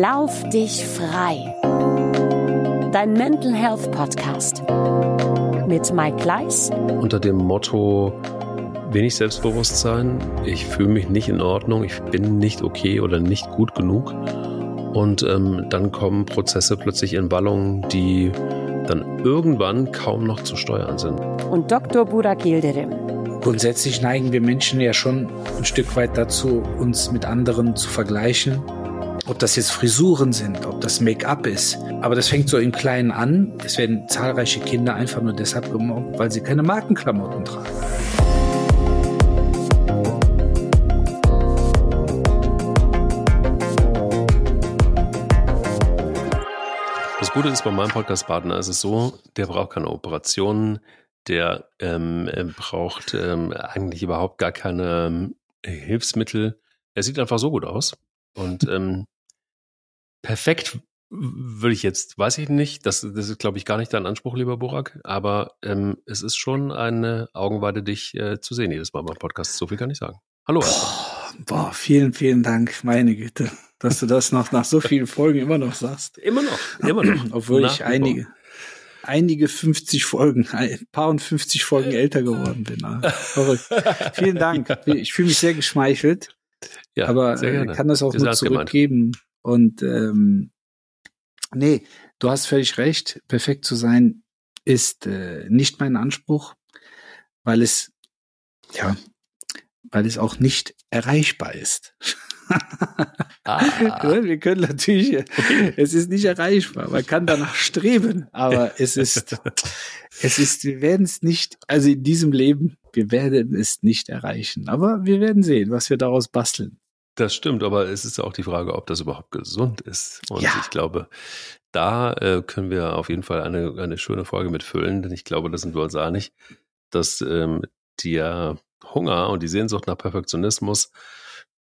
Lauf dich frei. Dein Mental Health Podcast mit Mike Gleis. Unter dem Motto wenig Selbstbewusstsein, ich fühle mich nicht in Ordnung, ich bin nicht okay oder nicht gut genug. Und ähm, dann kommen Prozesse plötzlich in Wallungen, die dann irgendwann kaum noch zu steuern sind. Und Dr. Burak Yildirim. Grundsätzlich neigen wir Menschen ja schon ein Stück weit dazu, uns mit anderen zu vergleichen. Ob das jetzt Frisuren sind, ob das Make-up ist. Aber das fängt so im Kleinen an. Es werden zahlreiche Kinder einfach nur deshalb gemobbt, weil sie keine Markenklamotten tragen. Das Gute ist bei meinem Podcast-Partner ist es so, der braucht keine Operationen, der ähm, braucht ähm, eigentlich überhaupt gar keine ähm, Hilfsmittel. Er sieht einfach so gut aus. Und ähm, perfekt würde ich jetzt, weiß ich nicht, das, das ist, glaube ich, gar nicht dein Anspruch, lieber Burak, aber ähm, es ist schon eine Augenweide, dich äh, zu sehen jedes Mal beim Podcast. So viel kann ich sagen. Hallo. Boah, boah, vielen, vielen Dank, meine Güte, dass du das noch nach so vielen Folgen immer noch sagst. Immer noch, immer noch. Obwohl nach ich einige, einige 50 Folgen, ein paar und 50 Folgen älter geworden bin. Verrückt. Vielen Dank. Ich fühle mich sehr geschmeichelt. Ja, aber äh, kann das auch nur zurückgeben. Gemeint. Und ähm, nee, du hast völlig recht. Perfekt zu sein ist äh, nicht mein Anspruch, weil es ja, weil es auch nicht erreichbar ist. ah. Wir können natürlich, okay. es ist nicht erreichbar. Man kann danach streben, aber es ist, es ist, wir werden es nicht, also in diesem Leben, wir werden es nicht erreichen. Aber wir werden sehen, was wir daraus basteln. Das stimmt, aber es ist auch die Frage, ob das überhaupt gesund ist. Und ja. ich glaube, da äh, können wir auf jeden Fall eine, eine schöne Folge mitfüllen, denn ich glaube, da sind wir uns einig, dass ähm, der Hunger und die Sehnsucht nach Perfektionismus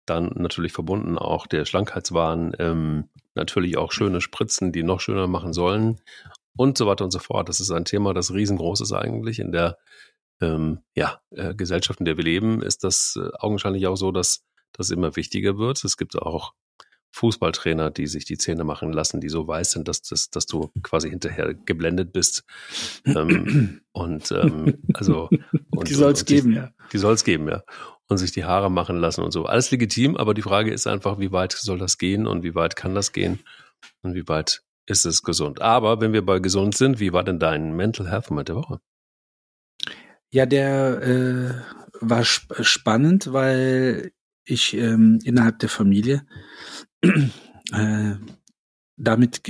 dann natürlich verbunden auch der Schlankheitswahn, ähm, natürlich auch schöne Spritzen, die noch schöner machen sollen und so weiter und so fort. Das ist ein Thema, das riesengroß ist eigentlich in der ähm, ja, äh, Gesellschaft, in der wir leben, ist das äh, augenscheinlich auch so, dass das immer wichtiger wird. Es gibt auch Fußballtrainer, die sich die Zähne machen lassen, die so weiß sind, dass, dass, dass du quasi hinterher geblendet bist. Ähm, und ähm, also und, die soll es geben, ja. Die soll es geben, ja. Und sich die Haare machen lassen und so. Alles legitim, aber die Frage ist einfach, wie weit soll das gehen und wie weit kann das gehen und wie weit ist es gesund. Aber wenn wir bei gesund sind, wie war denn dein Mental Health Moment der Woche? Ja, der äh, war sp spannend, weil ich ähm, innerhalb der Familie äh, damit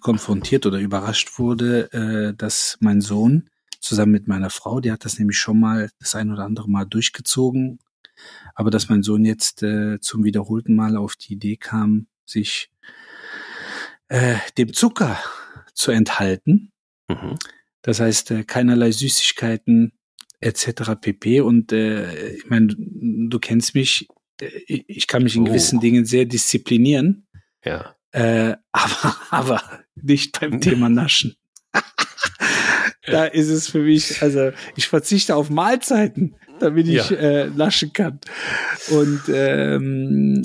konfrontiert oder überrascht wurde, äh, dass mein Sohn zusammen mit meiner Frau, die hat das nämlich schon mal das ein oder andere Mal durchgezogen, aber dass mein Sohn jetzt äh, zum wiederholten Mal auf die Idee kam, sich äh, dem Zucker zu enthalten. Mhm. Das heißt, äh, keinerlei Süßigkeiten etc. pp. Und äh, ich meine, du kennst mich, ich kann mich in gewissen oh. Dingen sehr disziplinieren. Ja. Äh, aber, aber nicht beim Thema Naschen. da ist es für mich, also ich verzichte auf Mahlzeiten, damit ich ja. äh, naschen kann. Und ähm,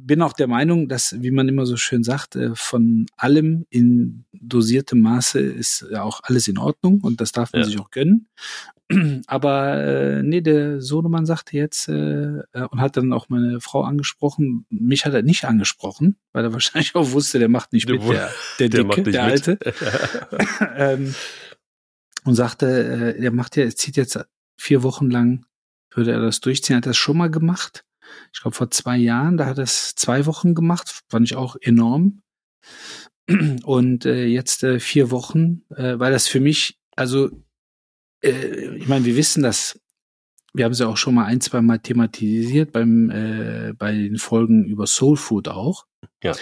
bin auch der Meinung, dass, wie man immer so schön sagt, äh, von allem in dosiertem Maße ist ja auch alles in Ordnung und das darf man ja. sich auch gönnen. Aber äh, nee, der Sohnemann sagte jetzt äh, äh, und hat dann auch meine Frau angesprochen. Mich hat er nicht angesprochen, weil er wahrscheinlich auch wusste, der macht nicht mit, der, der, der, Dicke, der Alte. ähm, und sagte, äh, der macht ja, er zieht jetzt vier Wochen lang, würde er das durchziehen, hat er das schon mal gemacht. Ich glaube vor zwei Jahren, da hat er es zwei Wochen gemacht, fand ich auch enorm. Und äh, jetzt äh, vier Wochen, äh, weil das für mich, also äh, ich meine, wir wissen das, wir haben es ja auch schon mal ein, zwei Mal thematisiert beim, äh, bei den Folgen über Soul Food auch. Ja.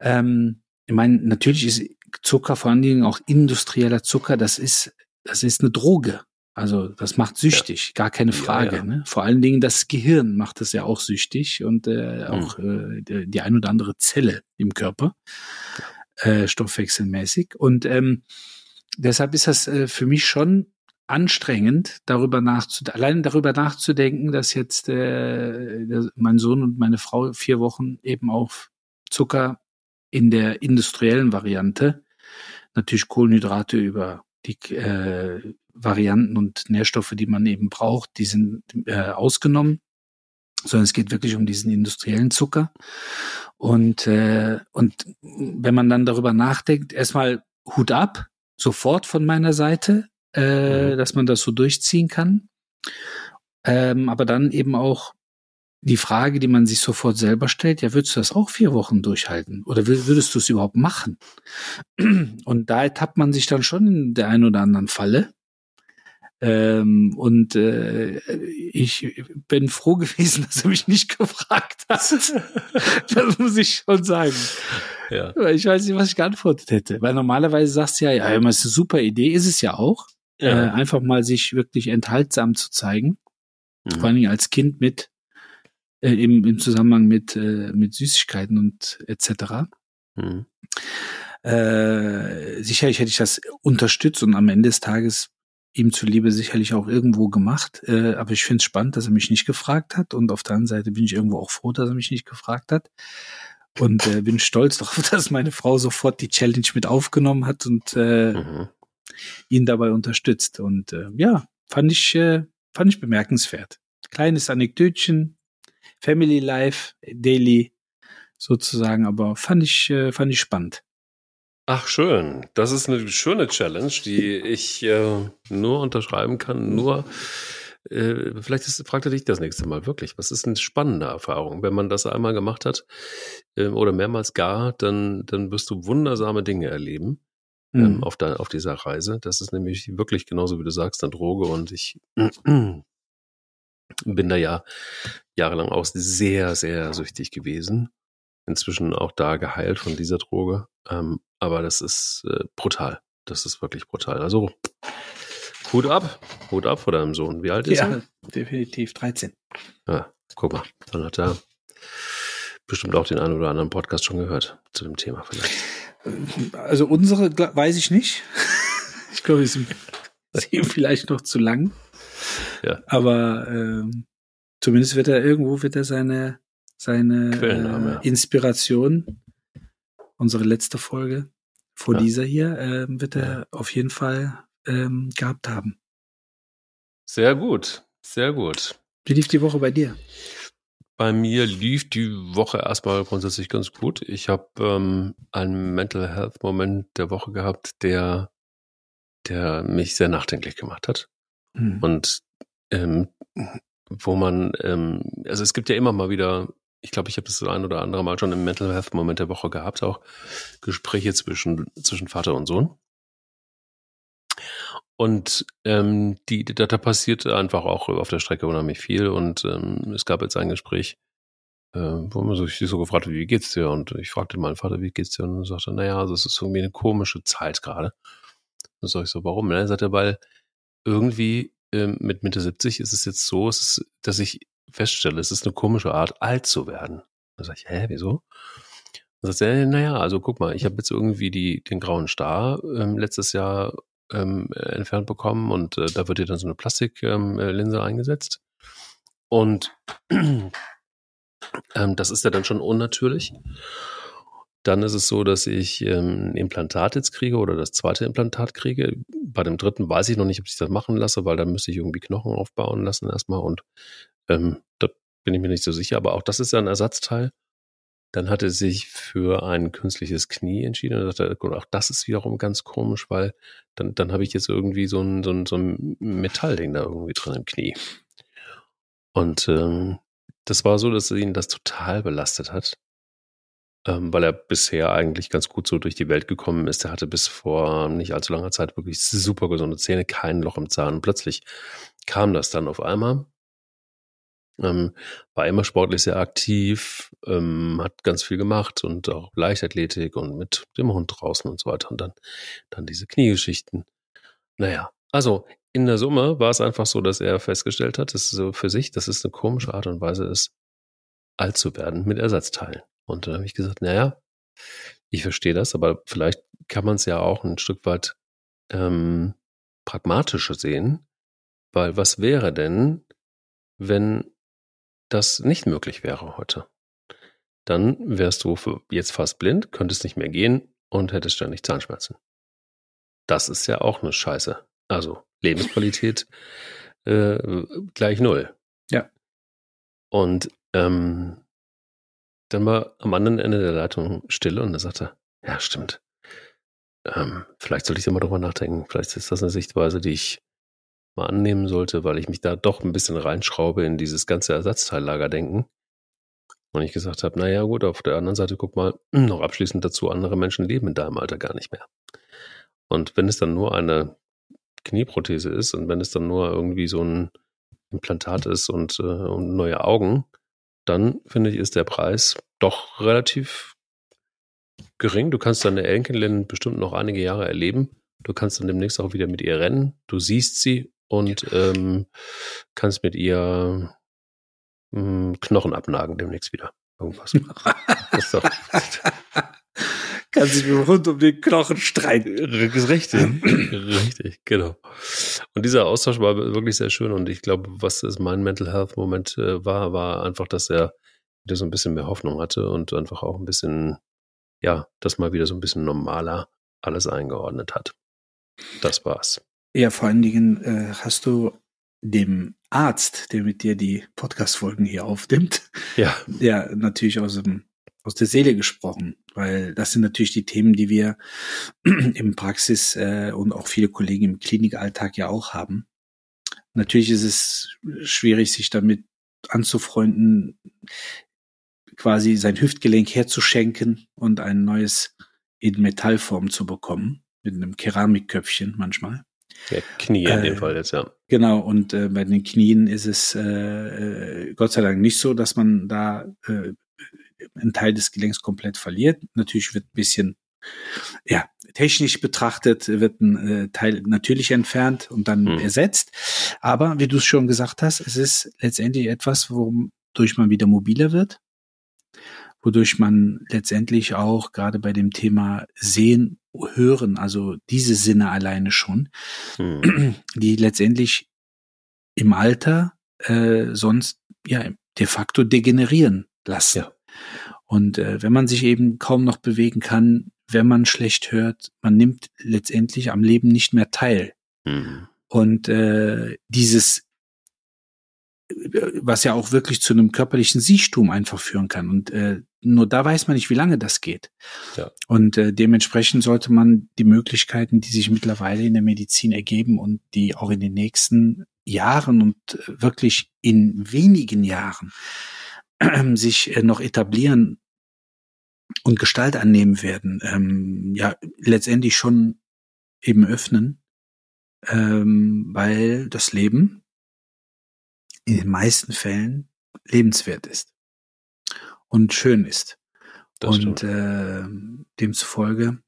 Ähm, ich meine, natürlich ist Zucker, vor allen Dingen auch industrieller Zucker, das ist, das ist eine Droge. Also das macht süchtig, ja. gar keine Frage. Ja, ja. Ne? Vor allen Dingen das Gehirn macht es ja auch süchtig und äh, mhm. auch äh, die, ein oder andere Zelle im Körper, äh, stoffwechselmäßig. Und ähm, deshalb ist das äh, für mich schon anstrengend, darüber nachzudenken, allein darüber nachzudenken, dass jetzt äh, mein Sohn und meine Frau vier Wochen eben auf Zucker in der industriellen Variante natürlich Kohlenhydrate über die äh, Varianten und Nährstoffe, die man eben braucht, die sind äh, ausgenommen, sondern es geht wirklich um diesen industriellen Zucker. Und, äh, und wenn man dann darüber nachdenkt, erstmal Hut ab, sofort von meiner Seite, äh, mhm. dass man das so durchziehen kann. Ähm, aber dann eben auch die Frage, die man sich sofort selber stellt, ja, würdest du das auch vier Wochen durchhalten? Oder würdest du es überhaupt machen? Und da ertappt man sich dann schon in der einen oder anderen Falle. Ähm, und äh, ich bin froh gewesen, dass er mich nicht gefragt hat. das muss ich schon sagen. Ja. Ich weiß nicht, was ich geantwortet hätte. Weil normalerweise sagst du ja, ja, das ist eine super Idee, ist es ja auch. Ja. Äh, einfach mal sich wirklich enthaltsam zu zeigen. Mhm. Vor allen Dingen als Kind mit äh, im, im Zusammenhang mit, äh, mit Süßigkeiten und etc. Mhm. Äh, sicherlich hätte ich das unterstützt und am Ende des Tages ihm zuliebe sicherlich auch irgendwo gemacht. Äh, aber ich finde es spannend, dass er mich nicht gefragt hat. Und auf der anderen Seite bin ich irgendwo auch froh, dass er mich nicht gefragt hat. Und äh, bin stolz darauf, dass meine Frau sofort die Challenge mit aufgenommen hat und äh, mhm. ihn dabei unterstützt. Und äh, ja, fand ich, äh, fand ich bemerkenswert. Kleines Anekdötchen, Family Life, Daily sozusagen, aber fand ich, äh, fand ich spannend. Ach schön, das ist eine schöne Challenge, die ich äh, nur unterschreiben kann. Nur äh, vielleicht ist, fragt er dich das nächste Mal wirklich. Was ist eine spannende Erfahrung, wenn man das einmal gemacht hat äh, oder mehrmals gar, dann dann wirst du wundersame Dinge erleben. Ähm, mhm. auf, der, auf dieser Reise. Das ist nämlich wirklich genauso, wie du sagst, eine Droge und ich bin da ja jahrelang auch sehr, sehr süchtig gewesen. Inzwischen auch da geheilt von dieser Droge. Ähm, aber das ist äh, brutal. Das ist wirklich brutal. Also Hut ab. Hut ab vor deinem Sohn. Wie alt ist ja, er? definitiv 13. Ja, guck mal. Dann hat er bestimmt auch den einen oder anderen Podcast schon gehört zu dem Thema vielleicht. Also unsere weiß ich nicht. ich glaube, sie sind vielleicht noch zu lang. Ja. Aber ähm, zumindest wird er irgendwo wird er seine seine äh, Inspiration, unsere letzte Folge vor ja. dieser hier, äh, wird er ja. auf jeden Fall ähm, gehabt haben. Sehr gut, sehr gut. Wie lief die Woche bei dir? Bei mir lief die Woche erstmal grundsätzlich ganz gut. Ich habe ähm, einen Mental Health Moment der Woche gehabt, der, der mich sehr nachdenklich gemacht hat. Mhm. Und ähm, wo man, ähm, also es gibt ja immer mal wieder, ich glaube, ich habe das ein oder andere Mal schon im Mental Health Moment der Woche gehabt, auch Gespräche zwischen, zwischen Vater und Sohn. Und ähm, die, da, da passiert einfach auch auf der Strecke unheimlich viel. Und ähm, es gab jetzt ein Gespräch, äh, wo man sich so gefragt hat, wie geht's dir? Und ich fragte meinen Vater, wie geht's dir? Und er sagte, naja, also es ist irgendwie eine komische Zeit gerade. Dann sag ich so, warum? Und er, weil irgendwie ähm, mit Mitte 70 ist es jetzt so, es ist, dass ich feststelle, es ist eine komische Art, alt zu werden. Da sage ich, hä, wieso? Dann sagt er, naja, also guck mal, ich habe jetzt irgendwie die, den grauen Star ähm, letztes Jahr ähm, entfernt bekommen und äh, da wird dir dann so eine Plastiklinse ähm, eingesetzt. Und ähm, das ist ja dann schon unnatürlich. Dann ist es so, dass ich ähm, ein Implantat jetzt kriege oder das zweite Implantat kriege. Bei dem dritten weiß ich noch nicht, ob ich das machen lasse, weil da müsste ich irgendwie Knochen aufbauen lassen erstmal und ähm, da bin ich mir nicht so sicher. Aber auch das ist ja ein Ersatzteil. Dann hat er sich für ein künstliches Knie entschieden und sagte, auch das ist wiederum ganz komisch, weil dann, dann habe ich jetzt irgendwie so ein, so, ein, so ein Metallding da irgendwie drin im Knie. Und ähm, das war so, dass ihn das total belastet hat ähm, weil er bisher eigentlich ganz gut so durch die Welt gekommen ist. Er hatte bis vor nicht allzu langer Zeit wirklich super gesunde Zähne, kein Loch im Zahn. Und plötzlich kam das dann auf einmal. Ähm, war immer sportlich sehr aktiv, ähm, hat ganz viel gemacht und auch Leichtathletik und mit dem Hund draußen und so weiter. Und dann, dann diese Kniegeschichten. Naja, also in der Summe war es einfach so, dass er festgestellt hat, dass so für sich, dass es eine komische Art und Weise ist, alt zu werden mit Ersatzteilen. Und dann habe ich gesagt, naja, ich verstehe das, aber vielleicht kann man es ja auch ein Stück weit ähm, pragmatischer sehen, weil was wäre denn, wenn das nicht möglich wäre heute? dann wärst du jetzt fast blind, könntest nicht mehr gehen und hättest ständig Zahnschmerzen. Das ist ja auch eine Scheiße. Also Lebensqualität äh, gleich null. Ja. Und ähm, dann war am anderen Ende der Leitung Stille und er sagte, ja, stimmt. Ähm, vielleicht sollte ich da mal drüber nachdenken. Vielleicht ist das eine Sichtweise, die ich mal annehmen sollte, weil ich mich da doch ein bisschen reinschraube in dieses ganze Ersatzteillager-Denken. Und ich gesagt habe, naja gut, auf der anderen Seite guck mal, noch abschließend dazu, andere Menschen leben in deinem Alter gar nicht mehr. Und wenn es dann nur eine Knieprothese ist und wenn es dann nur irgendwie so ein Implantat ist und, äh, und neue Augen, dann finde ich, ist der Preis doch relativ gering. Du kannst deine Enkelin bestimmt noch einige Jahre erleben. Du kannst dann demnächst auch wieder mit ihr rennen. Du siehst sie und ähm, kannst mit ihr mh, hm, Knochen abnagen demnächst wieder. Irgendwas. das ist doch, kann sich rund um den Knochen streiten. Richtig, richtig, genau. Und dieser Austausch war wirklich sehr schön und ich glaube, was es mein Mental Health Moment äh, war, war einfach, dass er wieder so ein bisschen mehr Hoffnung hatte und einfach auch ein bisschen, ja, das mal wieder so ein bisschen normaler alles eingeordnet hat. Das war's. Ja, vor allen Dingen äh, hast du dem Arzt, der mit dir die Podcast-Folgen hier aufnimmt, ja. der natürlich aus dem aus der Seele gesprochen, weil das sind natürlich die Themen, die wir im Praxis äh, und auch viele Kollegen im Klinikalltag ja auch haben. Natürlich ist es schwierig, sich damit anzufreunden, quasi sein Hüftgelenk herzuschenken und ein neues in Metallform zu bekommen, mit einem Keramikköpfchen manchmal. Ja, Knie in dem äh, Fall jetzt, ja. Genau, und äh, bei den Knien ist es äh, äh, Gott sei Dank nicht so, dass man da äh, einen Teil des Gelenks komplett verliert. Natürlich wird ein bisschen ja, technisch betrachtet wird ein äh, Teil natürlich entfernt und dann mhm. ersetzt. Aber wie du es schon gesagt hast, es ist letztendlich etwas, wodurch man wieder mobiler wird, wodurch man letztendlich auch gerade bei dem Thema Sehen, Hören, also diese Sinne alleine schon, mhm. die letztendlich im Alter äh, sonst ja de facto degenerieren lassen. Ja. Und äh, wenn man sich eben kaum noch bewegen kann, wenn man schlecht hört, man nimmt letztendlich am Leben nicht mehr teil. Mhm. Und äh, dieses, was ja auch wirklich zu einem körperlichen Siechtum einfach führen kann. Und äh, nur da weiß man nicht, wie lange das geht. Ja. Und äh, dementsprechend sollte man die Möglichkeiten, die sich mittlerweile in der Medizin ergeben und die auch in den nächsten Jahren und wirklich in wenigen Jahren sich äh, noch etablieren und Gestalt annehmen werden, ähm, ja, letztendlich schon eben öffnen, ähm, weil das Leben in den meisten Fällen lebenswert ist und schön ist. Das und äh, demzufolge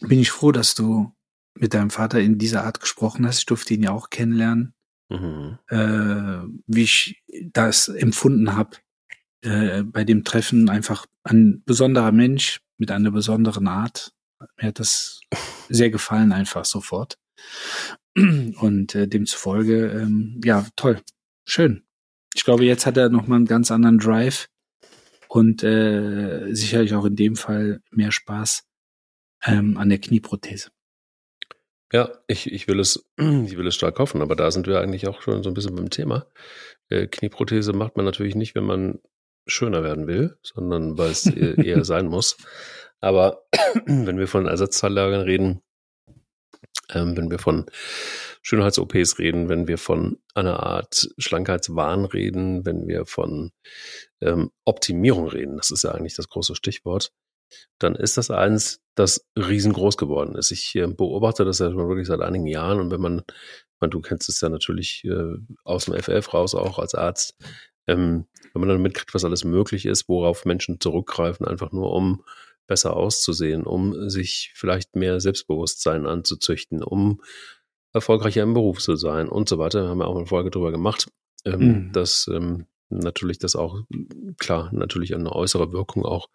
bin ich froh, dass du mit deinem Vater in dieser Art gesprochen hast. Ich durfte ihn ja auch kennenlernen, mhm. äh, wie ich das empfunden habe, äh, bei dem Treffen einfach ein besonderer Mensch mit einer besonderen Art. Mir hat das sehr gefallen, einfach sofort. Und äh, demzufolge, ähm, ja, toll, schön. Ich glaube, jetzt hat er nochmal einen ganz anderen Drive und äh, sicherlich auch in dem Fall mehr Spaß ähm, an der Knieprothese. Ja, ich, ich will es, ich will es stark hoffen, aber da sind wir eigentlich auch schon so ein bisschen beim Thema. Äh, Knieprothese macht man natürlich nicht, wenn man schöner werden will, sondern weil es eher sein muss. Aber wenn wir von Ersatzteillagen reden, ähm, wenn wir von Schönheits-OPs reden, wenn wir von einer Art Schlankheitswahn reden, wenn wir von ähm, Optimierung reden, das ist ja eigentlich das große Stichwort, dann ist das eins, das riesengroß geworden ist. Ich äh, beobachte das ja schon wirklich seit einigen Jahren und wenn man, man du kennst es ja natürlich äh, aus dem FF raus auch als Arzt, ähm, wenn man dann mitkriegt, was alles möglich ist, worauf Menschen zurückgreifen, einfach nur um besser auszusehen, um sich vielleicht mehr Selbstbewusstsein anzuzüchten, um erfolgreicher im Beruf zu sein und so weiter. Da haben wir auch eine Folge drüber gemacht, ähm, mhm. dass ähm, natürlich das auch, klar, natürlich eine äußere Wirkung auch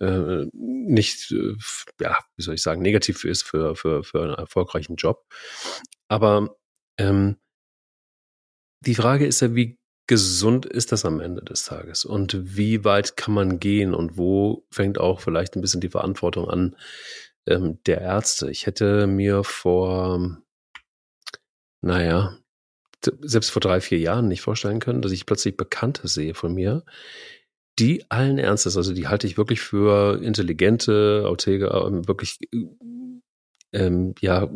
äh, nicht, äh, ja, wie soll ich sagen, negativ ist für, für, für einen erfolgreichen Job. Aber ähm, die Frage ist ja, wie gesund ist das am Ende des Tages? Und wie weit kann man gehen? Und wo fängt auch vielleicht ein bisschen die Verantwortung an ähm, der Ärzte? Ich hätte mir vor, naja, selbst vor drei, vier Jahren nicht vorstellen können, dass ich plötzlich Bekannte sehe von mir, die allen Ernstes, also die halte ich wirklich für intelligente, Autega, ähm, wirklich, ähm, ja,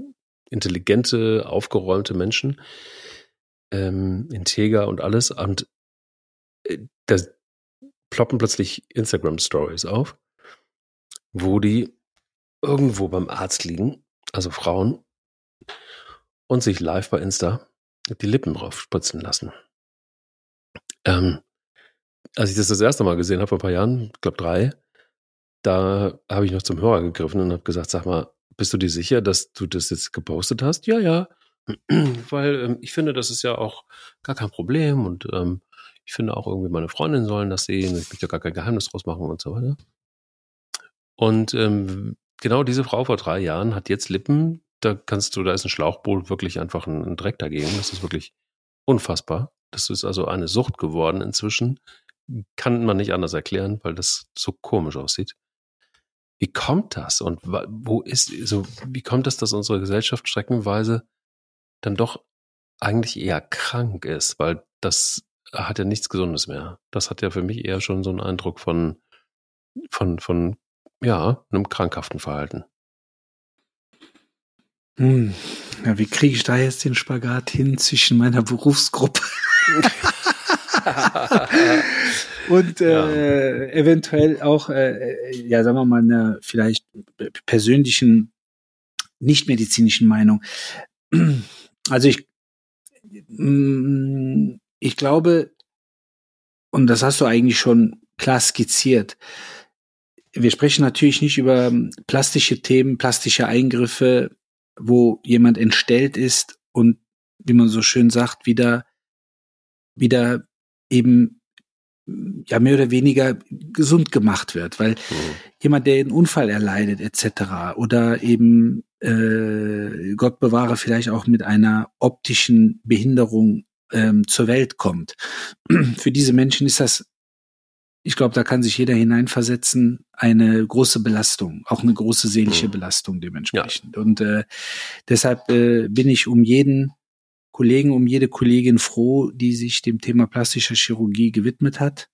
intelligente, aufgeräumte Menschen, ähm, integer und alles. Und äh, da ploppen plötzlich Instagram-Stories auf, wo die irgendwo beim Arzt liegen, also Frauen, und sich live bei Insta die Lippen drauf spritzen lassen. Ähm, als ich das das erste Mal gesehen habe, vor ein paar Jahren, ich glaube drei, da habe ich noch zum Hörer gegriffen und habe gesagt, sag mal, bist du dir sicher, dass du das jetzt gepostet hast? Ja, ja. Weil ähm, ich finde, das ist ja auch gar kein Problem und ähm, ich finde auch irgendwie meine Freundinnen sollen das sehen. Ich möchte ja gar kein Geheimnis draus machen und so weiter. Und ähm, genau diese Frau vor drei Jahren hat jetzt Lippen, da kannst du, da ist ein Schlauchboot wirklich einfach ein, ein Dreck dagegen. Das ist wirklich unfassbar. Das ist also eine Sucht geworden inzwischen. Kann man nicht anders erklären, weil das so komisch aussieht. Wie kommt das? Und wo ist, so, wie kommt es, dass unsere Gesellschaft streckenweise dann doch eigentlich eher krank ist? Weil das hat ja nichts Gesundes mehr. Das hat ja für mich eher schon so einen Eindruck von, von, von, ja, einem krankhaften Verhalten. Hm. Ja, wie kriege ich da jetzt den Spagat hin zwischen meiner Berufsgruppe und äh, eventuell auch, äh, ja, sagen wir mal, einer vielleicht persönlichen, nicht medizinischen Meinung. Also ich, mm, ich glaube, und das hast du eigentlich schon klar skizziert, wir sprechen natürlich nicht über plastische Themen, plastische Eingriffe, wo jemand entstellt ist und, wie man so schön sagt, wieder, wieder eben ja mehr oder weniger gesund gemacht wird, weil mhm. jemand, der einen Unfall erleidet etc. oder eben äh, Gott bewahre vielleicht auch mit einer optischen Behinderung ähm, zur Welt kommt. Für diese Menschen ist das ich glaube, da kann sich jeder hineinversetzen, eine große Belastung, auch eine große seelische mhm. Belastung dementsprechend. Ja. Und äh, deshalb äh, bin ich um jeden Kollegen, um jede Kollegin froh, die sich dem Thema plastischer Chirurgie gewidmet hat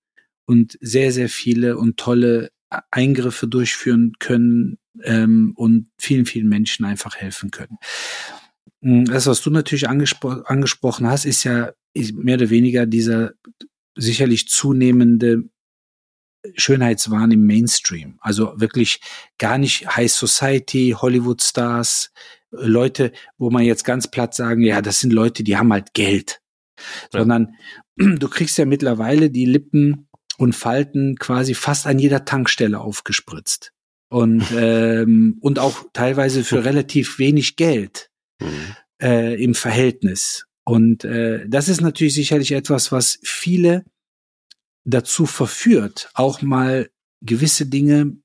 und sehr, sehr viele und tolle Eingriffe durchführen können ähm, und vielen, vielen Menschen einfach helfen können. Hm, das, was du natürlich angespro angesprochen hast, ist ja mehr oder weniger dieser sicherlich zunehmende Schönheitswahn im Mainstream. Also wirklich gar nicht High Society, Hollywood Stars, Leute, wo man jetzt ganz platt sagen, ja, das sind Leute, die haben halt Geld. Ja. Sondern du kriegst ja mittlerweile die Lippen und Falten quasi fast an jeder Tankstelle aufgespritzt. Und, ähm, und auch teilweise für relativ wenig Geld mhm. äh, im Verhältnis. Und äh, das ist natürlich sicherlich etwas, was viele dazu verführt, auch mal gewisse Dinge,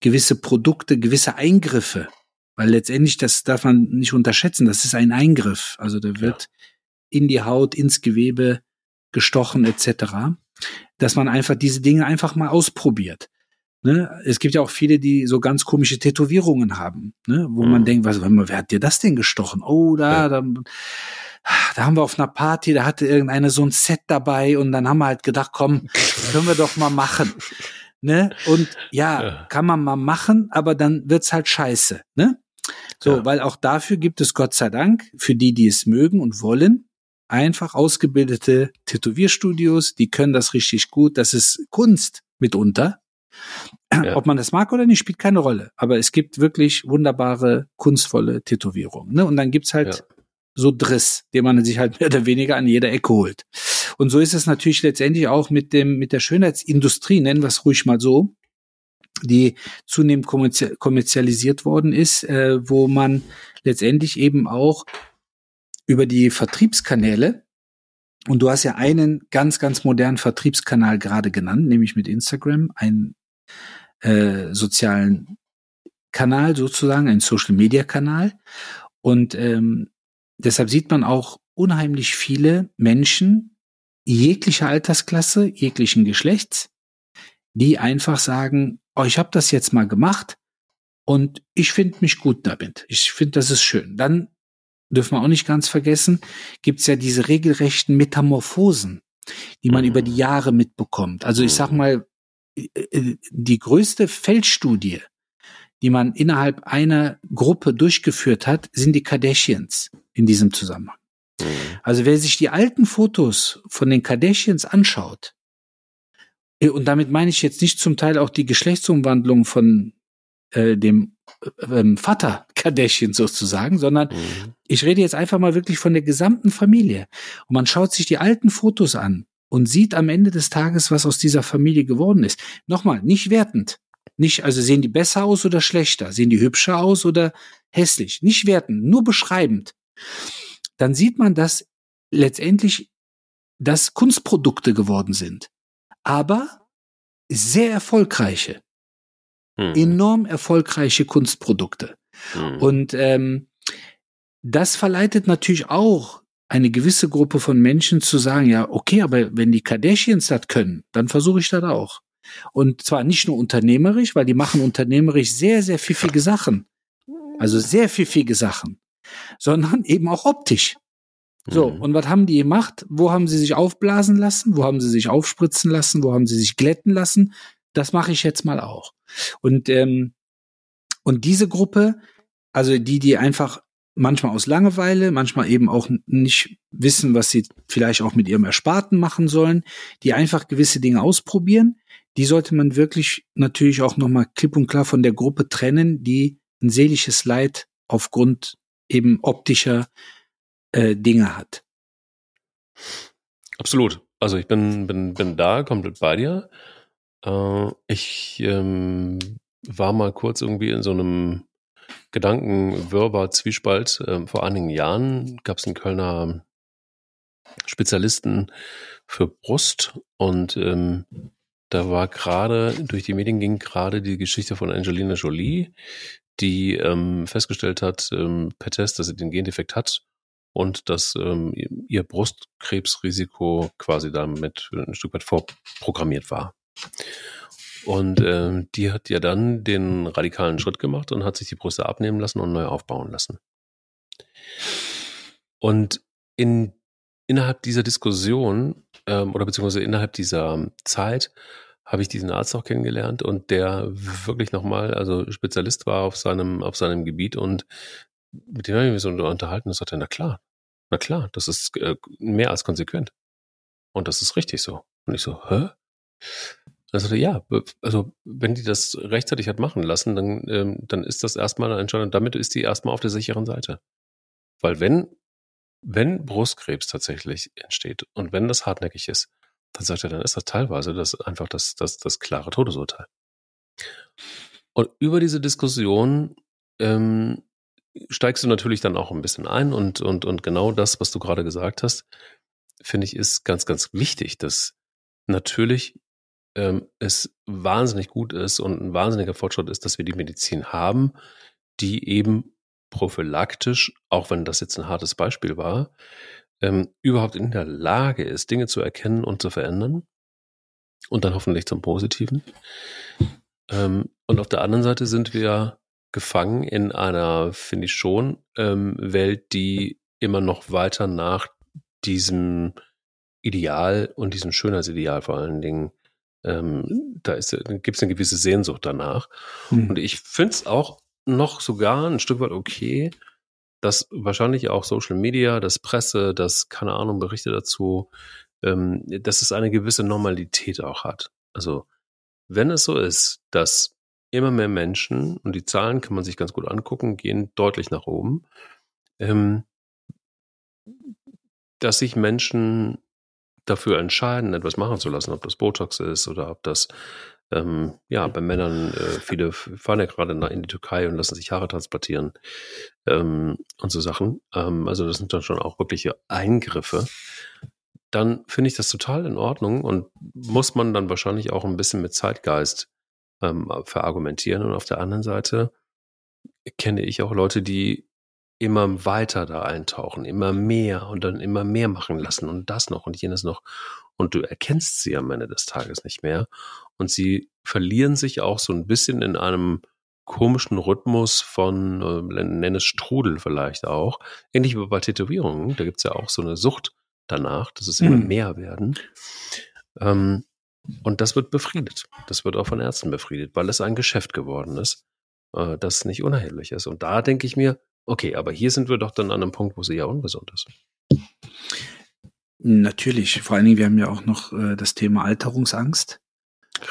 gewisse Produkte, gewisse Eingriffe, weil letztendlich, das darf man nicht unterschätzen, das ist ein Eingriff. Also da wird ja. in die Haut, ins Gewebe gestochen etc., dass man einfach diese Dinge einfach mal ausprobiert. Ne? Es gibt ja auch viele, die so ganz komische Tätowierungen haben, ne? wo mhm. man denkt, was, wer hat dir das denn gestochen? Oh, da, ja. da da haben wir auf einer Party, da hatte irgendeine so ein Set dabei und dann haben wir halt gedacht, komm, können wir doch mal machen. Ne? Und ja, ja. kann man mal machen, aber dann wird's halt scheiße, ne? So, ja. weil auch dafür gibt es Gott sei Dank, für die, die es mögen und wollen, einfach ausgebildete Tätowierstudios, die können das richtig gut. Das ist Kunst mitunter. Ja. Ob man das mag oder nicht, spielt keine Rolle. Aber es gibt wirklich wunderbare, kunstvolle Tätowierungen. Ne? Und dann gibt's halt so Driss, den man sich halt mehr oder weniger an jeder Ecke holt. Und so ist es natürlich letztendlich auch mit dem, mit der Schönheitsindustrie, nennen wir es ruhig mal so, die zunehmend kommerzialisiert worden ist, äh, wo man letztendlich eben auch über die Vertriebskanäle und du hast ja einen ganz, ganz modernen Vertriebskanal gerade genannt, nämlich mit Instagram, einen äh, sozialen Kanal sozusagen, einen Social-Media-Kanal. Und ähm, deshalb sieht man auch unheimlich viele Menschen, jeglicher Altersklasse, jeglichen Geschlechts, die einfach sagen, oh, ich habe das jetzt mal gemacht und ich finde mich gut damit. Ich finde, das ist schön. Dann dürfen wir auch nicht ganz vergessen, gibt es ja diese regelrechten Metamorphosen, die man mhm. über die Jahre mitbekommt. Also ich sag mhm. mal, äh, äh, die größte Feldstudie, die man innerhalb einer Gruppe durchgeführt hat, sind die Kardashians in diesem Zusammenhang. Mhm. Also wer sich die alten Fotos von den Kardashians anschaut, äh, und damit meine ich jetzt nicht zum Teil auch die Geschlechtsumwandlung von äh, dem äh, ähm, Vater Kardashian sozusagen, sondern mhm. ich rede jetzt einfach mal wirklich von der gesamten Familie. Und man schaut sich die alten Fotos an und sieht am Ende des Tages, was aus dieser Familie geworden ist. Nochmal, nicht wertend. Nicht, also sehen die besser aus oder schlechter? Sehen die hübscher aus oder hässlich? Nicht wertend, nur beschreibend. Dann sieht man, dass letztendlich das Kunstprodukte geworden sind. Aber sehr erfolgreiche. Hm. Enorm erfolgreiche Kunstprodukte. Hm. Und ähm, das verleitet natürlich auch eine gewisse Gruppe von Menschen zu sagen, ja, okay, aber wenn die Kardashians das können, dann versuche ich das auch. Und zwar nicht nur unternehmerisch, weil die machen unternehmerisch sehr, sehr pfiffige Sachen. Also sehr pfiffige Sachen. Sondern eben auch optisch. So, mhm. und was haben die gemacht? Wo haben sie sich aufblasen lassen? Wo haben sie sich aufspritzen lassen? Wo haben sie sich glätten lassen? Das mache ich jetzt mal auch. Und, ähm, und diese Gruppe, also die, die einfach manchmal aus Langeweile, manchmal eben auch nicht wissen, was sie vielleicht auch mit ihrem Ersparten machen sollen, die einfach gewisse Dinge ausprobieren, die sollte man wirklich natürlich auch nochmal klipp und klar von der Gruppe trennen, die ein seelisches Leid aufgrund eben optischer äh, Dinge hat. Absolut. Also ich bin, bin, bin da komplett bei dir. Äh, ich ähm, war mal kurz irgendwie in so einem Gedankenwirrwarr, Zwiespalt. Ähm, vor einigen Jahren gab es einen Kölner Spezialisten für Brust und ähm, da war gerade, durch die Medien ging gerade die Geschichte von Angelina Jolie, die ähm, festgestellt hat ähm, per Test, dass sie den Gendefekt hat und dass ähm, ihr Brustkrebsrisiko quasi damit ein Stück weit vorprogrammiert war. Und äh, die hat ja dann den radikalen Schritt gemacht und hat sich die Brüste abnehmen lassen und neu aufbauen lassen. Und in, innerhalb dieser Diskussion ähm, oder beziehungsweise innerhalb dieser Zeit habe ich diesen Arzt auch kennengelernt und der wirklich nochmal, also Spezialist war auf seinem, auf seinem Gebiet und mit dem habe ich mich so unterhalten und sagte, na klar, na klar, das ist äh, mehr als konsequent. Und das ist richtig so. Und ich so, hä? Sagte ja, also wenn die das rechtzeitig hat machen lassen, dann, ähm, dann ist das erstmal eine Entscheidung. Damit ist die erstmal auf der sicheren Seite. Weil wenn, wenn Brustkrebs tatsächlich entsteht und wenn das hartnäckig ist, dann sagt er, dann ist das teilweise das einfach das, das, das klare Todesurteil. Und über diese Diskussion ähm, steigst du natürlich dann auch ein bisschen ein und, und, und genau das, was du gerade gesagt hast, finde ich, ist ganz, ganz wichtig, dass natürlich ähm, es wahnsinnig gut ist und ein wahnsinniger Fortschritt ist, dass wir die Medizin haben, die eben prophylaktisch, auch wenn das jetzt ein hartes Beispiel war, ähm, überhaupt in der Lage ist, Dinge zu erkennen und zu verändern und dann hoffentlich zum Positiven. Ähm, und auf der anderen Seite sind wir gefangen in einer, finde ich schon, ähm, Welt, die immer noch weiter nach diesem Ideal und diesem Schönheitsideal vor allen Dingen ähm, da gibt es eine gewisse Sehnsucht danach. Mhm. Und ich finde es auch noch sogar ein Stück weit okay, dass wahrscheinlich auch Social Media, das Presse, das, keine Ahnung, Berichte dazu, ähm, dass es eine gewisse Normalität auch hat. Also, wenn es so ist, dass immer mehr Menschen, und die Zahlen kann man sich ganz gut angucken, gehen deutlich nach oben, ähm, dass sich Menschen dafür entscheiden, etwas machen zu lassen, ob das Botox ist oder ob das ähm, ja bei Männern äh, viele fahren ja gerade in die Türkei und lassen sich Haare transplantieren ähm, und so Sachen. Ähm, also das sind dann schon auch wirkliche Eingriffe. Dann finde ich das total in Ordnung und muss man dann wahrscheinlich auch ein bisschen mit Zeitgeist ähm, verargumentieren. Und auf der anderen Seite kenne ich auch Leute, die immer weiter da eintauchen, immer mehr und dann immer mehr machen lassen und das noch und jenes noch. Und du erkennst sie am Ende des Tages nicht mehr. Und sie verlieren sich auch so ein bisschen in einem komischen Rhythmus von, äh, nenne es Strudel vielleicht auch. Ähnlich wie bei Tätowierungen, da gibt's ja auch so eine Sucht danach, dass es immer mhm. mehr werden. Ähm, und das wird befriedet. Das wird auch von Ärzten befriedet, weil es ein Geschäft geworden ist, äh, das nicht unerheblich ist. Und da denke ich mir, okay, aber hier sind wir doch dann an einem Punkt, wo es eher ungesund ist. Natürlich. Vor allen Dingen, wir haben ja auch noch äh, das Thema Alterungsangst.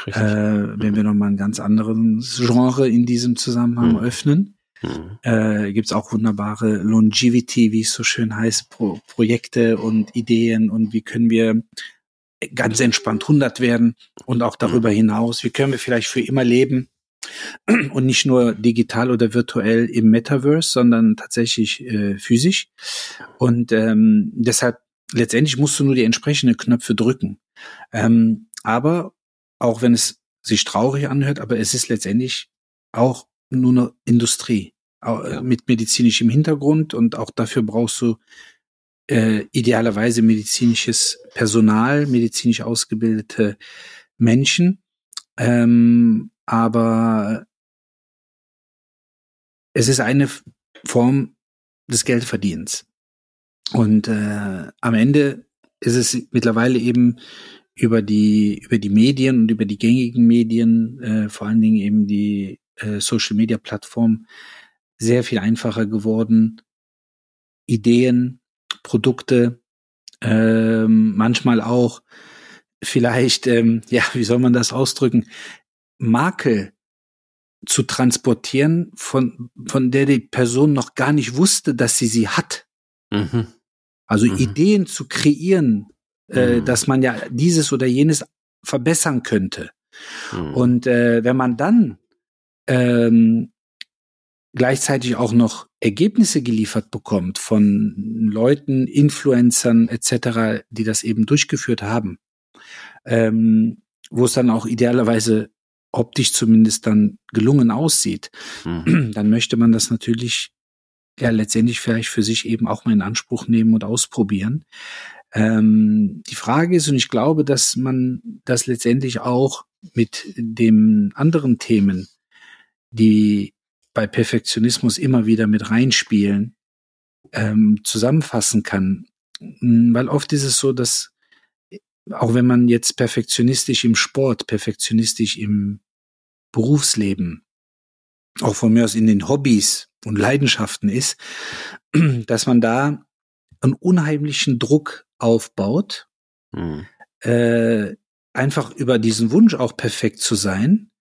Richtig. Äh, wenn wir nochmal einen ganz anderen Genre in diesem Zusammenhang mhm. öffnen, mhm. äh, gibt es auch wunderbare Longevity, wie es so schön heißt, Pro Projekte und Ideen und wie können wir ganz entspannt 100 werden und auch darüber mhm. hinaus, wie können wir vielleicht für immer leben und nicht nur digital oder virtuell im Metaverse, sondern tatsächlich äh, physisch. Und ähm, deshalb letztendlich musst du nur die entsprechenden Knöpfe drücken. Ähm, aber auch wenn es sich traurig anhört, aber es ist letztendlich auch nur eine Industrie ja. mit medizinischem Hintergrund und auch dafür brauchst du äh, idealerweise medizinisches Personal, medizinisch ausgebildete Menschen. Ähm, aber es ist eine Form des Geldverdienens. Und äh, am Ende ist es mittlerweile eben über die über die Medien und über die gängigen Medien, äh, vor allen Dingen eben die äh, Social Media Plattform, sehr viel einfacher geworden, Ideen, Produkte, ähm, manchmal auch vielleicht, ähm, ja, wie soll man das ausdrücken, Makel zu transportieren, von, von der die Person noch gar nicht wusste, dass sie sie hat. Mhm. Also mhm. Ideen zu kreieren, äh, mhm. dass man ja dieses oder jenes verbessern könnte. Mhm. Und äh, wenn man dann ähm, gleichzeitig auch noch Ergebnisse geliefert bekommt von Leuten, Influencern etc., die das eben durchgeführt haben, ähm, wo es dann auch idealerweise optisch zumindest dann gelungen aussieht, mhm. dann möchte man das natürlich ja letztendlich vielleicht für sich eben auch mal in Anspruch nehmen und ausprobieren. Ähm, die Frage ist, und ich glaube, dass man das letztendlich auch mit den anderen Themen, die bei Perfektionismus immer wieder mit reinspielen, ähm, zusammenfassen kann. Weil oft ist es so, dass auch wenn man jetzt perfektionistisch im Sport, perfektionistisch im Berufsleben, auch von mir aus in den Hobbys und Leidenschaften ist, dass man da einen unheimlichen Druck aufbaut, mhm. äh, einfach über diesen Wunsch auch perfekt zu sein,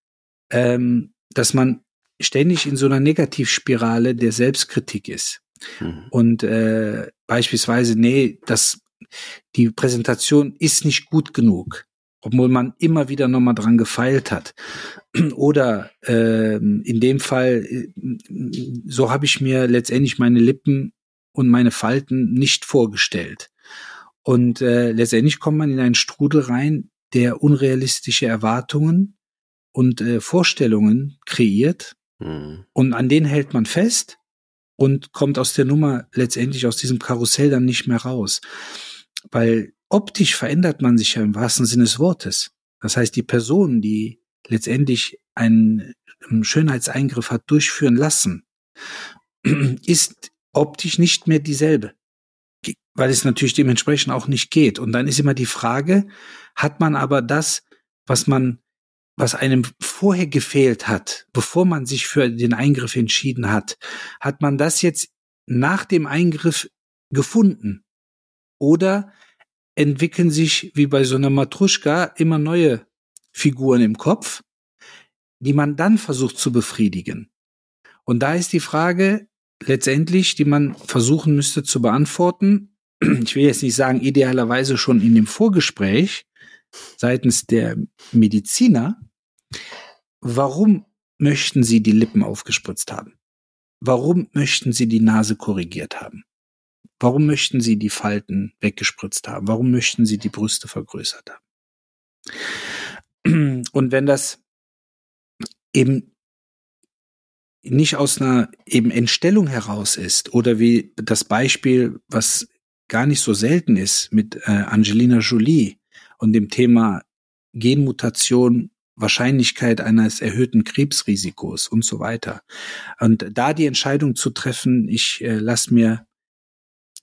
ähm, dass man ständig in so einer Negativspirale der Selbstkritik ist. Mhm. Und äh, beispielsweise, nee, das, die Präsentation ist nicht gut genug obwohl man immer wieder nochmal dran gefeilt hat. Oder äh, in dem Fall, äh, so habe ich mir letztendlich meine Lippen und meine Falten nicht vorgestellt. Und äh, letztendlich kommt man in einen Strudel rein, der unrealistische Erwartungen und äh, Vorstellungen kreiert. Mhm. Und an denen hält man fest und kommt aus der Nummer letztendlich aus diesem Karussell dann nicht mehr raus. Weil optisch verändert man sich ja im wahrsten Sinne des Wortes. Das heißt, die Person, die letztendlich einen Schönheitseingriff hat durchführen lassen, ist optisch nicht mehr dieselbe, weil es natürlich dementsprechend auch nicht geht. Und dann ist immer die Frage, hat man aber das, was man, was einem vorher gefehlt hat, bevor man sich für den Eingriff entschieden hat, hat man das jetzt nach dem Eingriff gefunden? Oder entwickeln sich wie bei so einer Matruschka immer neue Figuren im Kopf, die man dann versucht zu befriedigen. Und da ist die Frage letztendlich, die man versuchen müsste zu beantworten. Ich will jetzt nicht sagen, idealerweise schon in dem Vorgespräch seitens der Mediziner. Warum möchten Sie die Lippen aufgespritzt haben? Warum möchten Sie die Nase korrigiert haben? Warum möchten Sie die Falten weggespritzt haben? Warum möchten Sie die Brüste vergrößert haben? Und wenn das eben nicht aus einer eben Entstellung heraus ist oder wie das Beispiel, was gar nicht so selten ist mit äh, Angelina Jolie und dem Thema Genmutation, Wahrscheinlichkeit eines erhöhten Krebsrisikos und so weiter. Und da die Entscheidung zu treffen, ich äh, lasse mir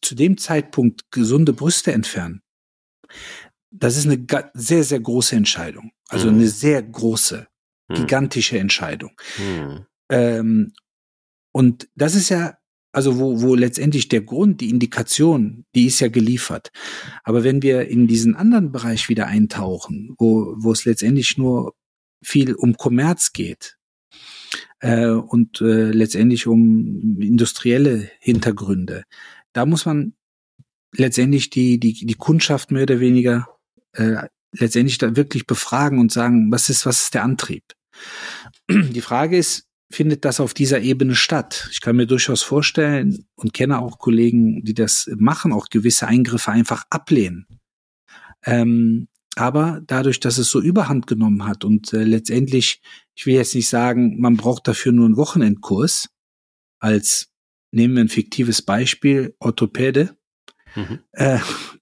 zu dem Zeitpunkt gesunde Brüste entfernen, das ist eine sehr, sehr große Entscheidung. Also mhm. eine sehr große, mhm. gigantische Entscheidung. Mhm. Ähm, und das ist ja, also wo, wo letztendlich der Grund, die Indikation, die ist ja geliefert. Aber wenn wir in diesen anderen Bereich wieder eintauchen, wo, wo es letztendlich nur viel um Kommerz geht, äh, und äh, letztendlich um industrielle Hintergründe. Da muss man letztendlich die, die, die Kundschaft mehr oder weniger äh, letztendlich da wirklich befragen und sagen, was ist, was ist der Antrieb? Die Frage ist, findet das auf dieser Ebene statt? Ich kann mir durchaus vorstellen und kenne auch Kollegen, die das machen, auch gewisse Eingriffe einfach ablehnen. Ähm, aber dadurch, dass es so Überhand genommen hat und äh, letztendlich, ich will jetzt nicht sagen, man braucht dafür nur einen Wochenendkurs, als nehmen wir ein fiktives Beispiel, Orthopäde, mhm. äh,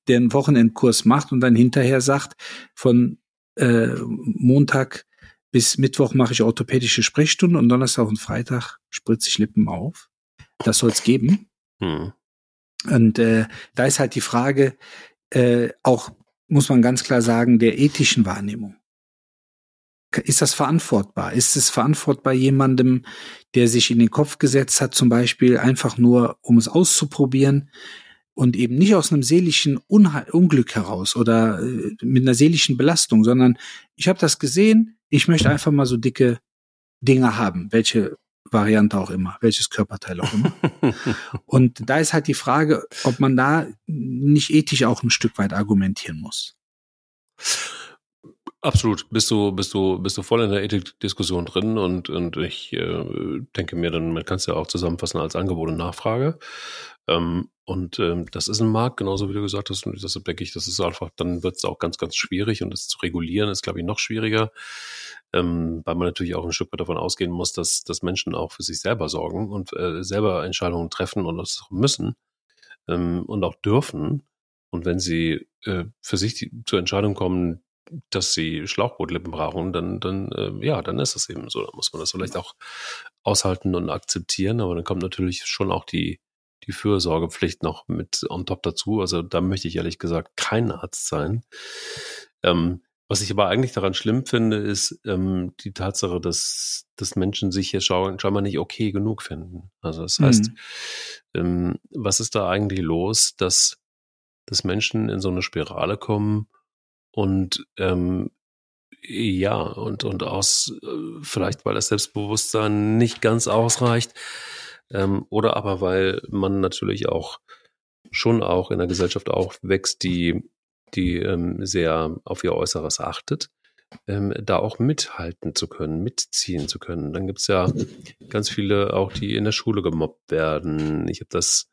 der einen Wochenendkurs macht und dann hinterher sagt, von äh, Montag bis Mittwoch mache ich orthopädische Sprechstunden und Donnerstag und Freitag spritze ich Lippen auf. Das soll es geben. Mhm. Und äh, da ist halt die Frage, äh, auch muss man ganz klar sagen, der ethischen Wahrnehmung. Ist das verantwortbar? Ist es verantwortbar jemandem, der sich in den Kopf gesetzt hat, zum Beispiel einfach nur, um es auszuprobieren, und eben nicht aus einem seelischen Unheil, Unglück heraus oder äh, mit einer seelischen Belastung, sondern ich habe das gesehen, ich möchte einfach mal so dicke Dinge haben, welche Variante auch immer, welches Körperteil auch immer. und da ist halt die Frage, ob man da nicht ethisch auch ein Stück weit argumentieren muss. Absolut, bist du, bist du, bist du voll in der Ethikdiskussion drin und, und ich äh, denke mir, dann man kann es ja auch zusammenfassen als Angebot und Nachfrage. Ähm, und ähm, das ist ein Markt, genauso wie du gesagt hast, und das denke ich, das ist einfach, dann wird es auch ganz, ganz schwierig und es zu regulieren ist, glaube ich, noch schwieriger, ähm, weil man natürlich auch ein Stück weit davon ausgehen muss, dass, dass Menschen auch für sich selber sorgen und äh, selber Entscheidungen treffen und das müssen ähm, und auch dürfen. Und wenn sie äh, für sich die, zur Entscheidung kommen, dass sie Schlauchbootlippen brauchen, dann, dann, äh, ja, dann ist es eben so. Da muss man das vielleicht auch aushalten und akzeptieren. Aber dann kommt natürlich schon auch die, die Fürsorgepflicht noch mit on top dazu. Also da möchte ich ehrlich gesagt kein Arzt sein. Ähm, was ich aber eigentlich daran schlimm finde, ist ähm, die Tatsache, dass, dass Menschen sich hier scheinbar nicht okay genug finden. Also das heißt, mhm. ähm, was ist da eigentlich los, dass, dass Menschen in so eine Spirale kommen, und ähm, ja, und, und aus, äh, vielleicht weil das Selbstbewusstsein nicht ganz ausreicht, ähm, oder aber weil man natürlich auch schon auch in der Gesellschaft auch wächst, die, die ähm, sehr auf ihr Äußeres achtet, ähm, da auch mithalten zu können, mitziehen zu können. Dann gibt's ja ganz viele auch, die in der Schule gemobbt werden. Ich habe das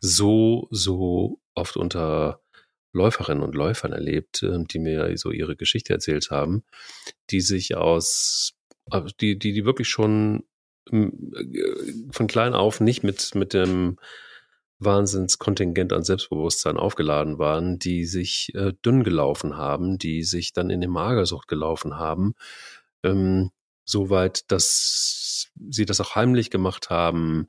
so, so oft unter Läuferinnen und Läufern erlebt, ähm, die mir so ihre Geschichte erzählt haben, die sich aus, äh, die, die, die wirklich schon ähm, äh, von klein auf nicht mit, mit dem Wahnsinnskontingent an Selbstbewusstsein aufgeladen waren, die sich äh, dünn gelaufen haben, die sich dann in die Magersucht gelaufen haben, ähm, soweit, dass sie das auch heimlich gemacht haben,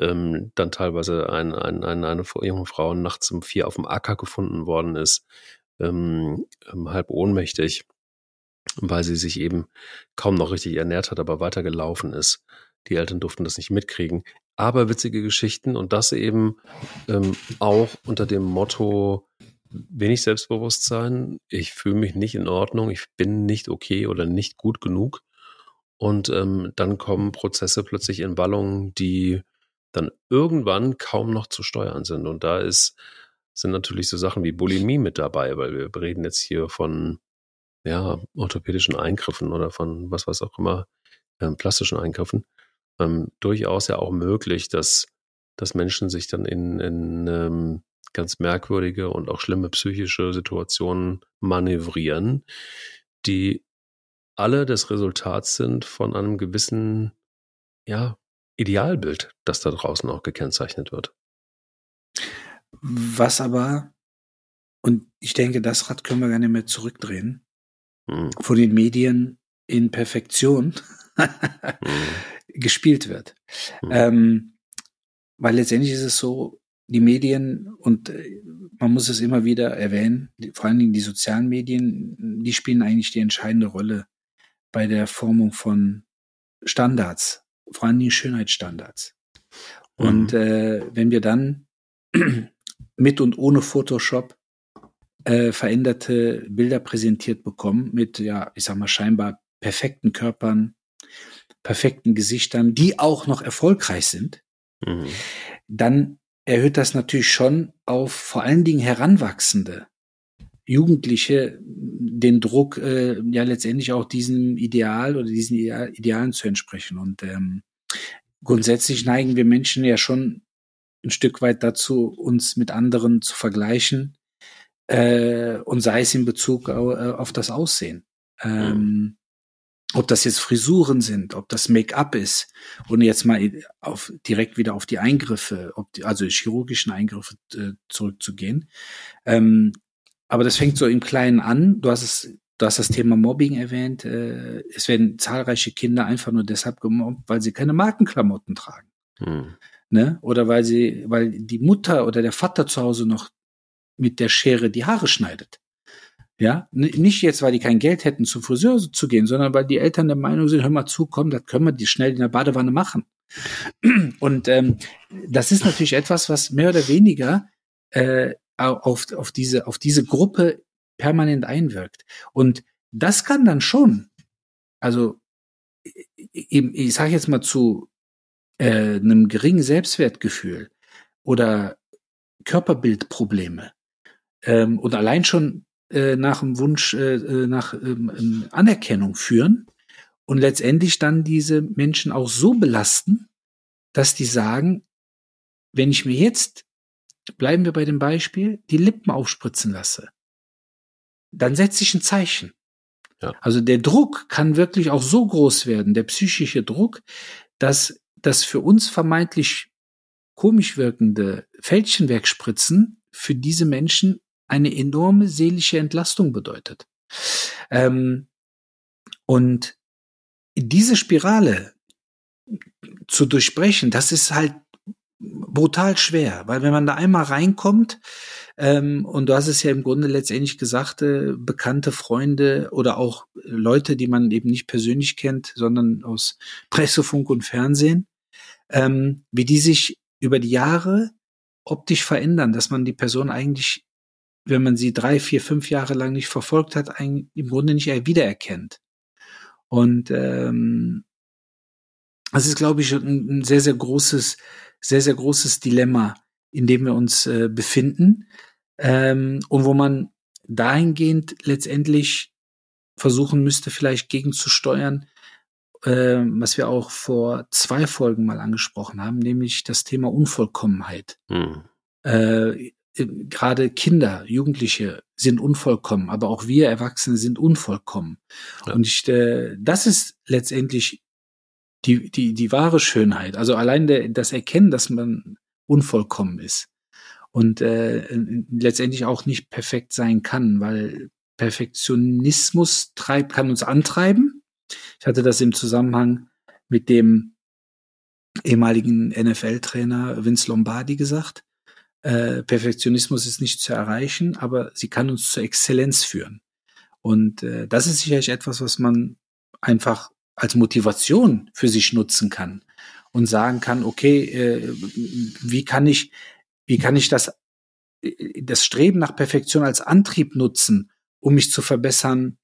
ähm, dann teilweise ein, ein, ein, eine junge Frau nachts um vier auf dem Acker gefunden worden ist, ähm, ähm, halb ohnmächtig, weil sie sich eben kaum noch richtig ernährt hat, aber weitergelaufen ist. Die Eltern durften das nicht mitkriegen. Aber witzige Geschichten und das eben ähm, auch unter dem Motto, wenig Selbstbewusstsein, ich fühle mich nicht in Ordnung, ich bin nicht okay oder nicht gut genug. Und ähm, dann kommen Prozesse plötzlich in Wallungen, die dann irgendwann kaum noch zu steuern sind. Und da ist, sind natürlich so Sachen wie Bulimie mit dabei, weil wir reden jetzt hier von ja, orthopädischen Eingriffen oder von was was auch immer, ähm, plastischen Eingriffen. Ähm, durchaus ja auch möglich, dass, dass Menschen sich dann in, in ähm, ganz merkwürdige und auch schlimme psychische Situationen manövrieren, die alle das Resultat sind von einem gewissen, ja, Idealbild, das da draußen auch gekennzeichnet wird. Was aber, und ich denke, das Rad können wir gar nicht mehr zurückdrehen, hm. von den Medien in Perfektion hm. gespielt wird. Hm. Ähm, weil letztendlich ist es so, die Medien und äh, man muss es immer wieder erwähnen, vor allen Dingen die sozialen Medien, die spielen eigentlich die entscheidende Rolle bei der Formung von Standards, vor allen Dingen Schönheitsstandards. Mhm. Und äh, wenn wir dann mit und ohne Photoshop äh, veränderte Bilder präsentiert bekommen mit, ja, ich sag mal, scheinbar perfekten Körpern, perfekten Gesichtern, die auch noch erfolgreich sind, mhm. dann erhöht das natürlich schon auf vor allen Dingen Heranwachsende, Jugendliche den Druck, äh, ja letztendlich auch diesem Ideal oder diesen Ideal, Idealen zu entsprechen. Und ähm, grundsätzlich neigen wir Menschen ja schon ein Stück weit dazu, uns mit anderen zu vergleichen, äh, und sei es in Bezug auf, äh, auf das Aussehen. Ähm, ob das jetzt Frisuren sind, ob das Make-up ist und jetzt mal auf, direkt wieder auf die Eingriffe, die, also chirurgischen Eingriffe äh, zurückzugehen. Ähm, aber das fängt so im Kleinen an. Du hast es, du hast das Thema Mobbing erwähnt. Äh, es werden zahlreiche Kinder einfach nur deshalb gemobbt, weil sie keine Markenklamotten tragen. Hm. Ne? Oder weil sie, weil die Mutter oder der Vater zu Hause noch mit der Schere die Haare schneidet. Ja, nicht jetzt, weil die kein Geld hätten, zum Friseur zu gehen, sondern weil die Eltern der Meinung sind, hör mal zu, komm, das können wir die schnell in der Badewanne machen. Und ähm, das ist natürlich etwas, was mehr oder weniger äh, auf, auf, diese, auf diese Gruppe permanent einwirkt. Und das kann dann schon, also ich, ich sage jetzt mal zu äh, einem geringen Selbstwertgefühl oder Körperbildprobleme ähm, und allein schon äh, nach dem Wunsch äh, äh, nach ähm, ähm, Anerkennung führen und letztendlich dann diese Menschen auch so belasten, dass die sagen, wenn ich mir jetzt, bleiben wir bei dem Beispiel, die Lippen aufspritzen lasse, dann setze ich ein Zeichen. Ja. Also der Druck kann wirklich auch so groß werden, der psychische Druck, dass das für uns vermeintlich komisch wirkende Fältchenwerkspritzen für diese Menschen eine enorme seelische Entlastung bedeutet. Ähm, und diese Spirale zu durchbrechen, das ist halt brutal schwer, weil wenn man da einmal reinkommt, ähm, und du hast es ja im Grunde letztendlich gesagt, äh, bekannte Freunde oder auch Leute, die man eben nicht persönlich kennt, sondern aus Pressefunk und Fernsehen, ähm, wie die sich über die Jahre optisch verändern, dass man die Person eigentlich wenn man sie drei, vier, fünf Jahre lang nicht verfolgt hat, im Grunde nicht wiedererkennt. Und ähm, das ist, glaube ich, ein, sehr, sehr großes, sehr, sehr großes Dilemma, in dem wir uns äh, befinden. Ähm, und wo man dahingehend letztendlich versuchen müsste, vielleicht gegenzusteuern, äh, was wir auch vor zwei Folgen mal angesprochen haben, nämlich das Thema Unvollkommenheit. Hm. Äh, gerade Kinder, Jugendliche sind unvollkommen, aber auch wir Erwachsene sind unvollkommen. Ja. Und ich, äh, das ist letztendlich die, die, die wahre Schönheit. Also allein der, das Erkennen, dass man unvollkommen ist und äh, letztendlich auch nicht perfekt sein kann, weil Perfektionismus treibt, kann uns antreiben. Ich hatte das im Zusammenhang mit dem ehemaligen NFL-Trainer Vince Lombardi gesagt äh, Perfektionismus ist nicht zu erreichen, aber sie kann uns zur Exzellenz führen. Und äh, das ist sicherlich etwas, was man einfach als Motivation für sich nutzen kann und sagen kann, okay, äh, wie kann ich, wie kann ich das, äh, das Streben nach Perfektion als Antrieb nutzen, um mich zu verbessern,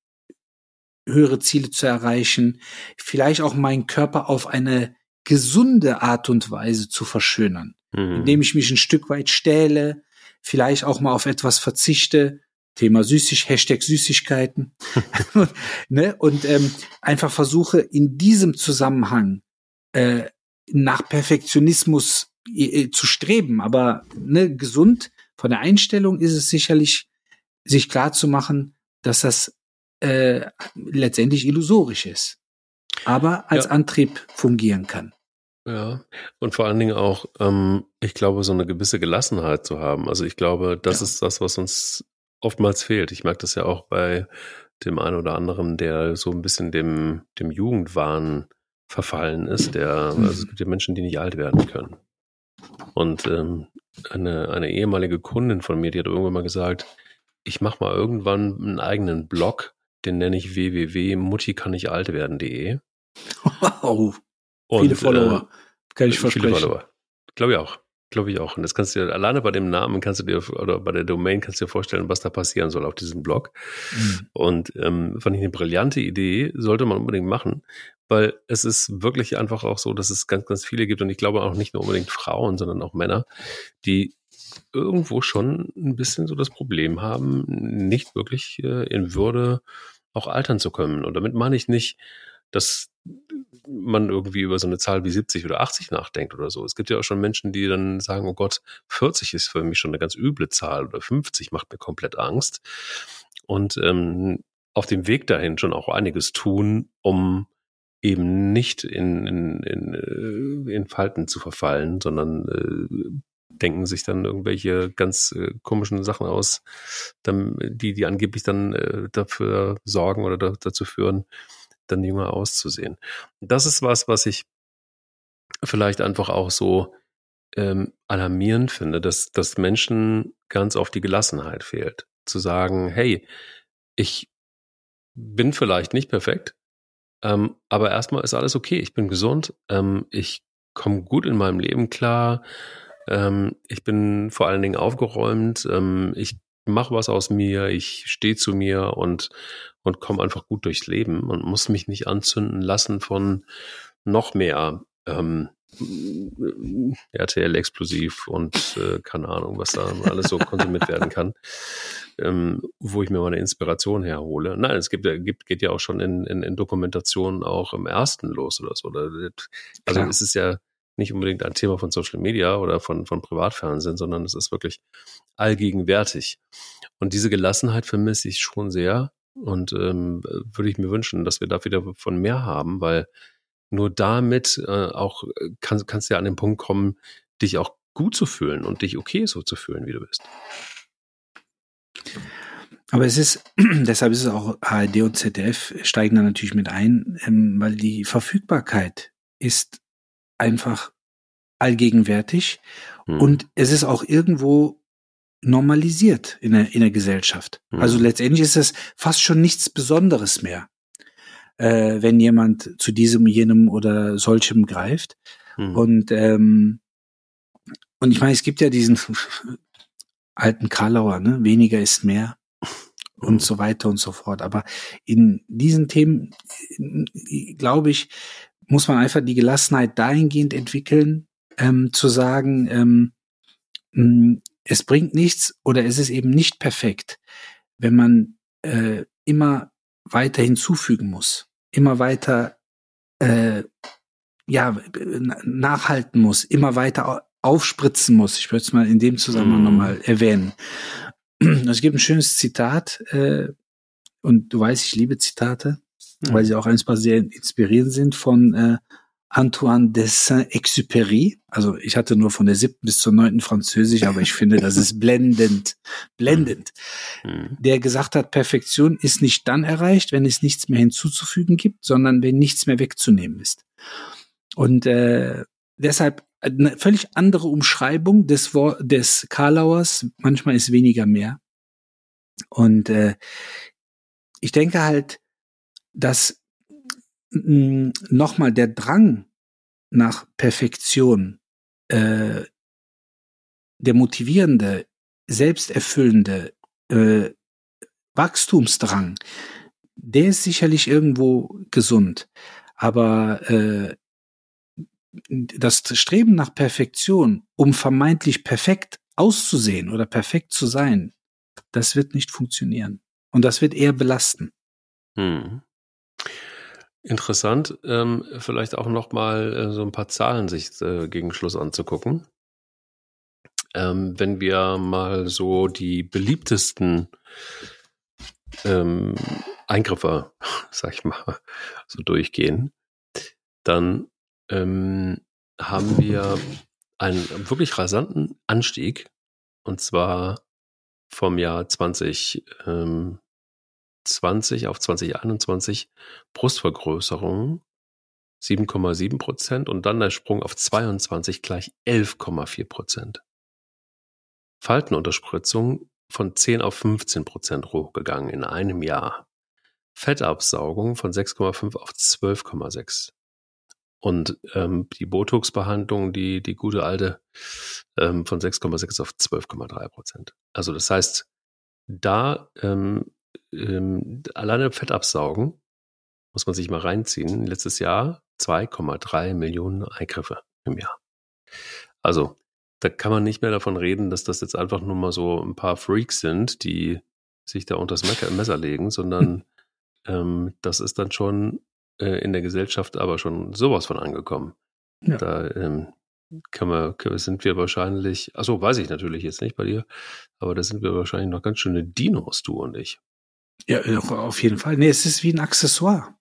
höhere Ziele zu erreichen, vielleicht auch meinen Körper auf eine gesunde Art und Weise zu verschönern mhm. indem ich mich ein Stück weit stähle, vielleicht auch mal auf etwas verzichte. Thema Süßig, Hashtag Süßigkeiten. ne? Und ähm, einfach versuche in diesem Zusammenhang äh, nach Perfektionismus äh, zu streben. Aber ne, gesund von der Einstellung ist es sicherlich, sich klar zu machen, dass das äh, letztendlich illusorisch ist, aber als ja. Antrieb fungieren kann. Ja, und vor allen Dingen auch, ähm, ich glaube, so eine gewisse Gelassenheit zu haben. Also ich glaube, das ja. ist das, was uns oftmals fehlt. Ich merke das ja auch bei dem einen oder anderen, der so ein bisschen dem, dem Jugendwahn verfallen ist. Der, also es gibt ja Menschen, die nicht alt werden können. Und ähm, eine, eine ehemalige Kundin von mir, die hat irgendwann mal gesagt, ich mache mal irgendwann einen eigenen Blog, den nenne ich www.muttikanichtalt werden.de. Wow. Und, viele Follower. Äh, Kann ich versprechen. Viele Follower. Glaube ich auch. Glaube ich auch. Und das kannst du dir, alleine bei dem Namen kannst du dir, oder bei der Domain kannst du dir vorstellen, was da passieren soll auf diesem Blog. Mhm. Und ähm, fand ich eine brillante Idee, sollte man unbedingt machen, weil es ist wirklich einfach auch so, dass es ganz, ganz viele gibt und ich glaube auch nicht nur unbedingt Frauen, sondern auch Männer, die irgendwo schon ein bisschen so das Problem haben, nicht wirklich äh, in Würde auch altern zu können. Und damit meine ich nicht, dass man irgendwie über so eine Zahl wie 70 oder 80 nachdenkt oder so. Es gibt ja auch schon Menschen, die dann sagen, oh Gott, 40 ist für mich schon eine ganz üble Zahl oder 50 macht mir komplett Angst. Und ähm, auf dem Weg dahin schon auch einiges tun, um eben nicht in, in, in, äh, in Falten zu verfallen, sondern äh, denken sich dann irgendwelche ganz äh, komischen Sachen aus, dann, die, die angeblich dann äh, dafür sorgen oder da, dazu führen, dann jünger auszusehen. Das ist was, was ich vielleicht einfach auch so ähm, alarmierend finde, dass, dass Menschen ganz oft die Gelassenheit fehlt. Zu sagen, hey, ich bin vielleicht nicht perfekt, ähm, aber erstmal ist alles okay. Ich bin gesund, ähm, ich komme gut in meinem Leben klar, ähm, ich bin vor allen Dingen aufgeräumt, ähm, ich mache was aus mir, ich stehe zu mir und, und komme einfach gut durchs Leben und muss mich nicht anzünden lassen von noch mehr ähm, RTL-Explosiv und äh, keine Ahnung, was da alles so konsumiert werden kann, ähm, wo ich mir meine Inspiration herhole. Nein, es gibt, gibt geht ja auch schon in, in, in Dokumentationen auch im ersten los oder so. Also Klar. es ist ja nicht unbedingt ein Thema von Social Media oder von, von Privatfernsehen, sondern es ist wirklich allgegenwärtig. Und diese Gelassenheit vermisse ich schon sehr und ähm, würde ich mir wünschen, dass wir da wieder von mehr haben, weil nur damit äh, auch äh, kann, kannst du ja an den Punkt kommen, dich auch gut zu fühlen und dich okay so zu fühlen, wie du bist. Aber es ist, deshalb ist es auch ARD und ZDF steigen da natürlich mit ein, ähm, weil die Verfügbarkeit ist einfach allgegenwärtig mhm. und es ist auch irgendwo normalisiert in der, in der Gesellschaft. Mhm. Also letztendlich ist es fast schon nichts Besonderes mehr, äh, wenn jemand zu diesem, jenem oder solchem greift. Mhm. Und, ähm, und ich meine, es gibt ja diesen alten Karlauer, ne? weniger ist mehr und mhm. so weiter und so fort. Aber in diesen Themen, glaube ich, muss man einfach die Gelassenheit dahingehend entwickeln, ähm, zu sagen, ähm, mh, es bringt nichts oder es ist eben nicht perfekt, wenn man äh, immer weiter hinzufügen muss, immer weiter äh, ja nachhalten muss, immer weiter aufspritzen muss. Ich würde es mal in dem Zusammenhang mm. nochmal erwähnen. Es gibt ein schönes Zitat, äh, und du weißt, ich liebe Zitate mhm. weil sie auch einfach sehr inspirierend sind von äh, Antoine de Saint-Exupéry. Also ich hatte nur von der siebten bis zur neunten Französisch, aber ich finde, das ist blendend, blendend. Mhm. Der gesagt hat, Perfektion ist nicht dann erreicht, wenn es nichts mehr hinzuzufügen gibt, sondern wenn nichts mehr wegzunehmen ist. Und äh, deshalb eine völlig andere Umschreibung des, Wort, des Karlauers. Manchmal ist weniger mehr. Und äh, ich denke halt, dass mm, nochmal der Drang nach Perfektion, äh, der motivierende, selbsterfüllende äh, Wachstumsdrang, der ist sicherlich irgendwo gesund. Aber äh, das Streben nach Perfektion, um vermeintlich perfekt auszusehen oder perfekt zu sein, das wird nicht funktionieren. Und das wird eher belasten. Hm. Interessant, ähm, vielleicht auch noch mal äh, so ein paar Zahlen sich äh, gegen Schluss anzugucken. Ähm, wenn wir mal so die beliebtesten ähm, Eingriffe, sag ich mal, so durchgehen, dann ähm, haben wir einen wirklich rasanten Anstieg. Und zwar vom Jahr 2020 ähm, auf 2021 Brustvergrößerung 7,7 Prozent und dann der Sprung auf 22 gleich 11,4 Prozent. Faltenunterspritzung von 10 auf 15 Prozent hochgegangen in einem Jahr. Fettabsaugung von 6,5 auf 12,6. Und ähm, die Botox-Behandlung, die, die gute alte, ähm, von 6,6 auf 12,3 Prozent. Also das heißt, da ähm, ähm, alleine Fettabsaugen muss man sich mal reinziehen. Letztes Jahr 2,3 Millionen Eingriffe im Jahr. Also da kann man nicht mehr davon reden, dass das jetzt einfach nur mal so ein paar Freaks sind, die sich da unter das Messer legen, sondern ähm, das ist dann schon äh, in der Gesellschaft aber schon sowas von angekommen. Ja. Da ähm, kann man, sind wir wahrscheinlich, achso, weiß ich natürlich jetzt nicht bei dir, aber da sind wir wahrscheinlich noch ganz schöne Dinos, du und ich. Ja, auf jeden Fall. Nee, es ist wie ein Accessoire.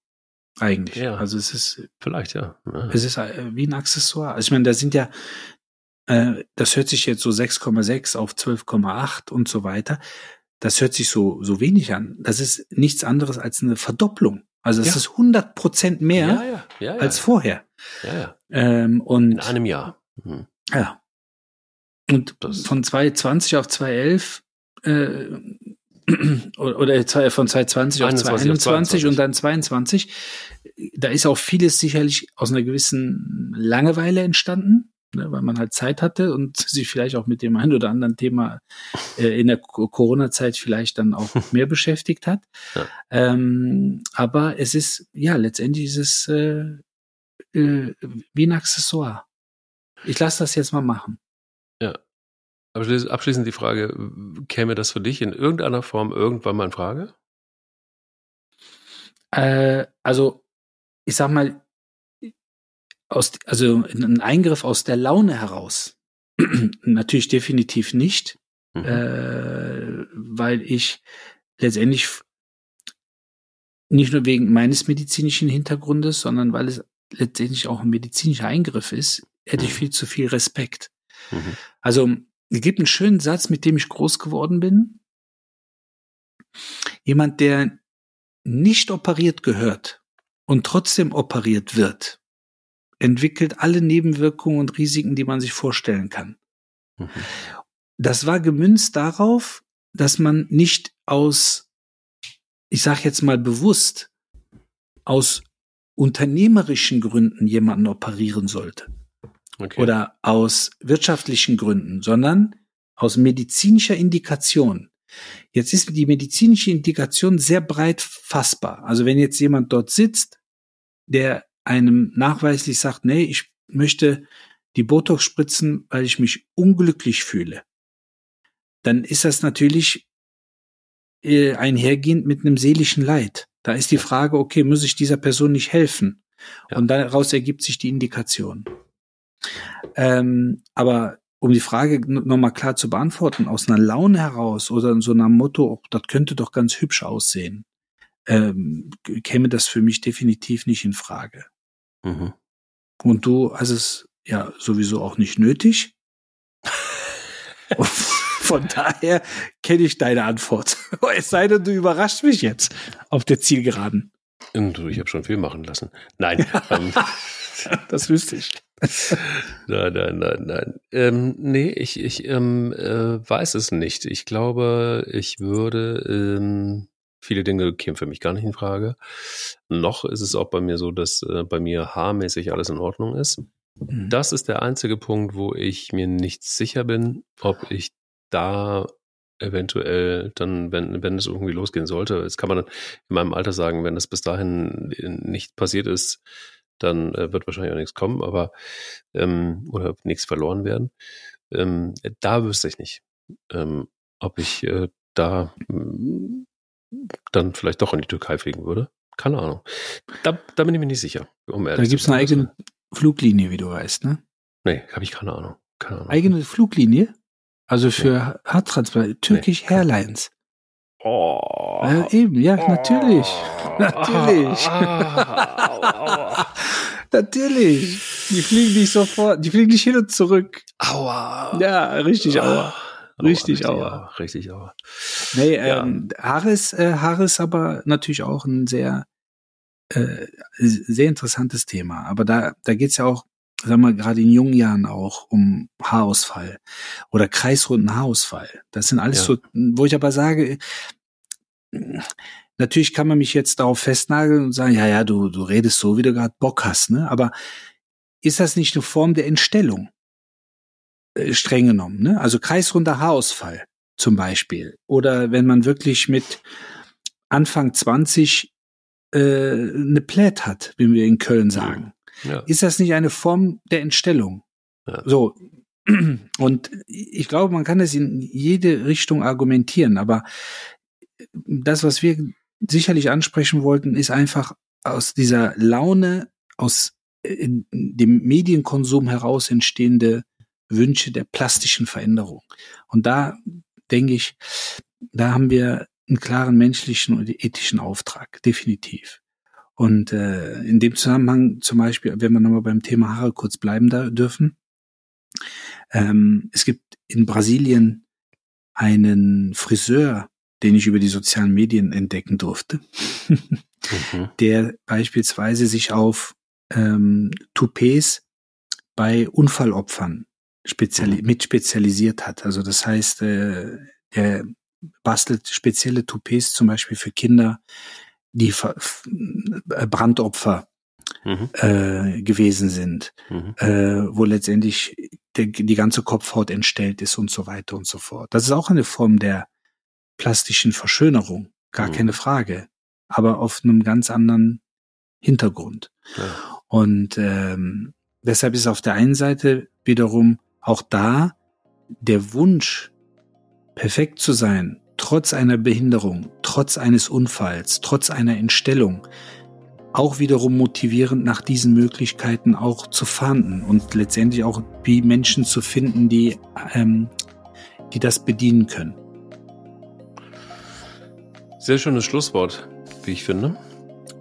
Eigentlich. Ja. Also es ist. Vielleicht, ja. ja. Es ist äh, wie ein Accessoire. Also ich meine, da sind ja, äh, das hört sich jetzt so 6,6 auf 12,8 und so weiter. Das hört sich so, so wenig an. Das ist nichts anderes als eine Verdopplung. Also es ja. ist 100 Prozent mehr ja, als vorher. Ja, ja. Ähm, und, In einem Jahr. Mhm. Ja. Und das von 2020 auf 2011 äh, oder von 2020 auf 2021 und dann 22, da ist auch vieles sicherlich aus einer gewissen Langeweile entstanden ne, weil man halt Zeit hatte und sich vielleicht auch mit dem einen oder anderen Thema äh, in der Corona-Zeit vielleicht dann auch mehr beschäftigt hat. Ja. Ähm, aber es ist, ja, letztendlich ist es äh, äh, wie ein Accessoire. Ich lasse das jetzt mal machen. Abschließend die Frage, käme das für dich in irgendeiner Form irgendwann mal in Frage? Äh, also, ich sag mal, aus, also ein Eingriff aus der Laune heraus. Natürlich definitiv nicht, mhm. äh, weil ich letztendlich nicht nur wegen meines medizinischen Hintergrundes, sondern weil es letztendlich auch ein medizinischer Eingriff ist, hätte ich mhm. viel zu viel Respekt. Mhm. Also es gibt einen schönen Satz, mit dem ich groß geworden bin. Jemand, der nicht operiert gehört und trotzdem operiert wird, entwickelt alle Nebenwirkungen und Risiken, die man sich vorstellen kann. Mhm. Das war gemünzt darauf, dass man nicht aus, ich sage jetzt mal bewusst, aus unternehmerischen Gründen jemanden operieren sollte. Okay. Oder aus wirtschaftlichen Gründen, sondern aus medizinischer Indikation. Jetzt ist die medizinische Indikation sehr breit fassbar. Also wenn jetzt jemand dort sitzt, der einem nachweislich sagt, nee, ich möchte die Botox spritzen, weil ich mich unglücklich fühle, dann ist das natürlich äh, einhergehend mit einem seelischen Leid. Da ist die Frage, okay, muss ich dieser Person nicht helfen? Ja. Und daraus ergibt sich die Indikation. Ähm, aber um die Frage nochmal klar zu beantworten, aus einer Laune heraus oder in so einem Motto, das könnte doch ganz hübsch aussehen, ähm, käme das für mich definitiv nicht in Frage. Mhm. Und du hast es ja sowieso auch nicht nötig. Von daher kenne ich deine Antwort. Es sei denn, du überrascht mich jetzt auf der Zielgeraden. Du, ich habe schon viel machen lassen. Nein. ähm, das wüsste ich. Nein, nein, nein, nein. Ähm, nee, ich, ich ähm, äh, weiß es nicht. Ich glaube, ich würde ähm, Viele Dinge kämen für mich gar nicht in Frage. Noch ist es auch bei mir so, dass äh, bei mir haarmäßig alles in Ordnung ist. Mhm. Das ist der einzige Punkt, wo ich mir nicht sicher bin, ob ich da eventuell dann, wenn, wenn es irgendwie losgehen sollte, jetzt kann man in meinem Alter sagen, wenn es bis dahin nicht passiert ist, dann äh, wird wahrscheinlich auch nichts kommen, aber ähm, oder nichts verloren werden. Ähm, da wüsste ich nicht, ähm, ob ich äh, da dann vielleicht doch in die Türkei fliegen würde. Keine Ahnung. Da, da bin ich mir nicht sicher. Um da gibt es eine eigene Fluglinie, wie du weißt, ne? Nee, habe ich keine Ahnung. keine Ahnung. Eigene Fluglinie? Also für nee. Harttransplant, Turkish nee. Airlines. Oh. Ja, eben, ja, oh. natürlich. natürlich. Natürlich. Die fliegen nicht sofort, die fliegen nicht hin und zurück. Aua. Ja, richtig aua. Richtig aua. aua. Richtig aua. Nee, ähm, Harris, äh, Harris aber natürlich auch ein sehr, äh, sehr interessantes Thema. Aber da, da geht's ja auch, sagen wir gerade in jungen Jahren auch um Haarausfall oder kreisrunden Haarausfall. Das sind alles Ja. so, wo ich aber sage, natürlich kann man mich jetzt darauf festnageln und sagen, ja, ja, du, du redest so, wie du gerade Bock hast, ne? Aber ist das nicht eine Form der Entstellung? Äh, streng genommen, ne? Also kreisrunder Haarausfall zum Beispiel. Oder wenn man wirklich mit Anfang 20 äh, eine Plät hat, wie wir in Köln sagen. Ja. Ist das nicht eine Form der Entstellung? Ja. So. Und ich glaube, man kann es in jede Richtung argumentieren, aber das, was wir sicherlich ansprechen wollten, ist einfach aus dieser Laune, aus äh, dem Medienkonsum heraus entstehende Wünsche der plastischen Veränderung. Und da denke ich, da haben wir einen klaren menschlichen und ethischen Auftrag, definitiv. Und äh, in dem Zusammenhang zum Beispiel, wenn wir nochmal beim Thema Haare kurz bleiben da dürfen, ähm, es gibt in Brasilien einen Friseur, den ich über die sozialen Medien entdecken durfte, Mhm. der beispielsweise sich auf ähm, Toupets bei Unfallopfern speziali mit spezialisiert hat. Also das heißt, äh, er bastelt spezielle Toupets zum Beispiel für Kinder, die äh, Brandopfer Mhm. äh, gewesen sind, Mhm. äh, wo letztendlich der, die ganze Kopfhaut entstellt ist und so weiter und so fort. Das ist auch eine Form der plastischen Verschönerung, gar Mhm. keine Frage, aber auf einem ganz anderen Hintergrund. Ja. Und ähm, deshalb ist auf der einen Seite wiederum auch da der Wunsch, perfekt zu sein, trotz einer Behinderung, trotz eines Unfalls, trotz einer Entstellung, auch wiederum motivierend nach diesen Möglichkeiten auch zu fahnden und letztendlich auch wie Menschen zu finden, die, ähm, die das bedienen können. Sehr schönes Schlusswort, wie ich finde,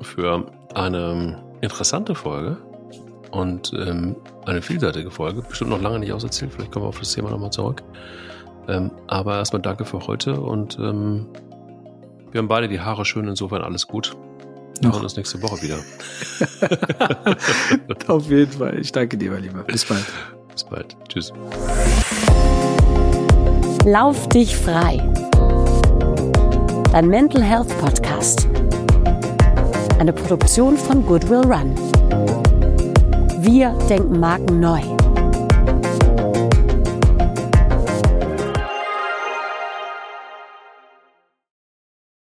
für eine interessante Folge und ähm, eine vielseitige Folge. Bestimmt noch lange nicht auserzählt, vielleicht kommen wir auf das Thema nochmal zurück. Ähm, aber erstmal danke für heute und ähm, wir haben beide die Haare schön, insofern alles gut. Wir hören uns nächste Woche wieder. Auf jeden Fall. Ich danke dir, mein Lieber. Bis bald. Bis bald. Tschüss. Lauf dich frei. Dein Mental Health Podcast. Eine Produktion von Goodwill Run. Wir denken Marken neu.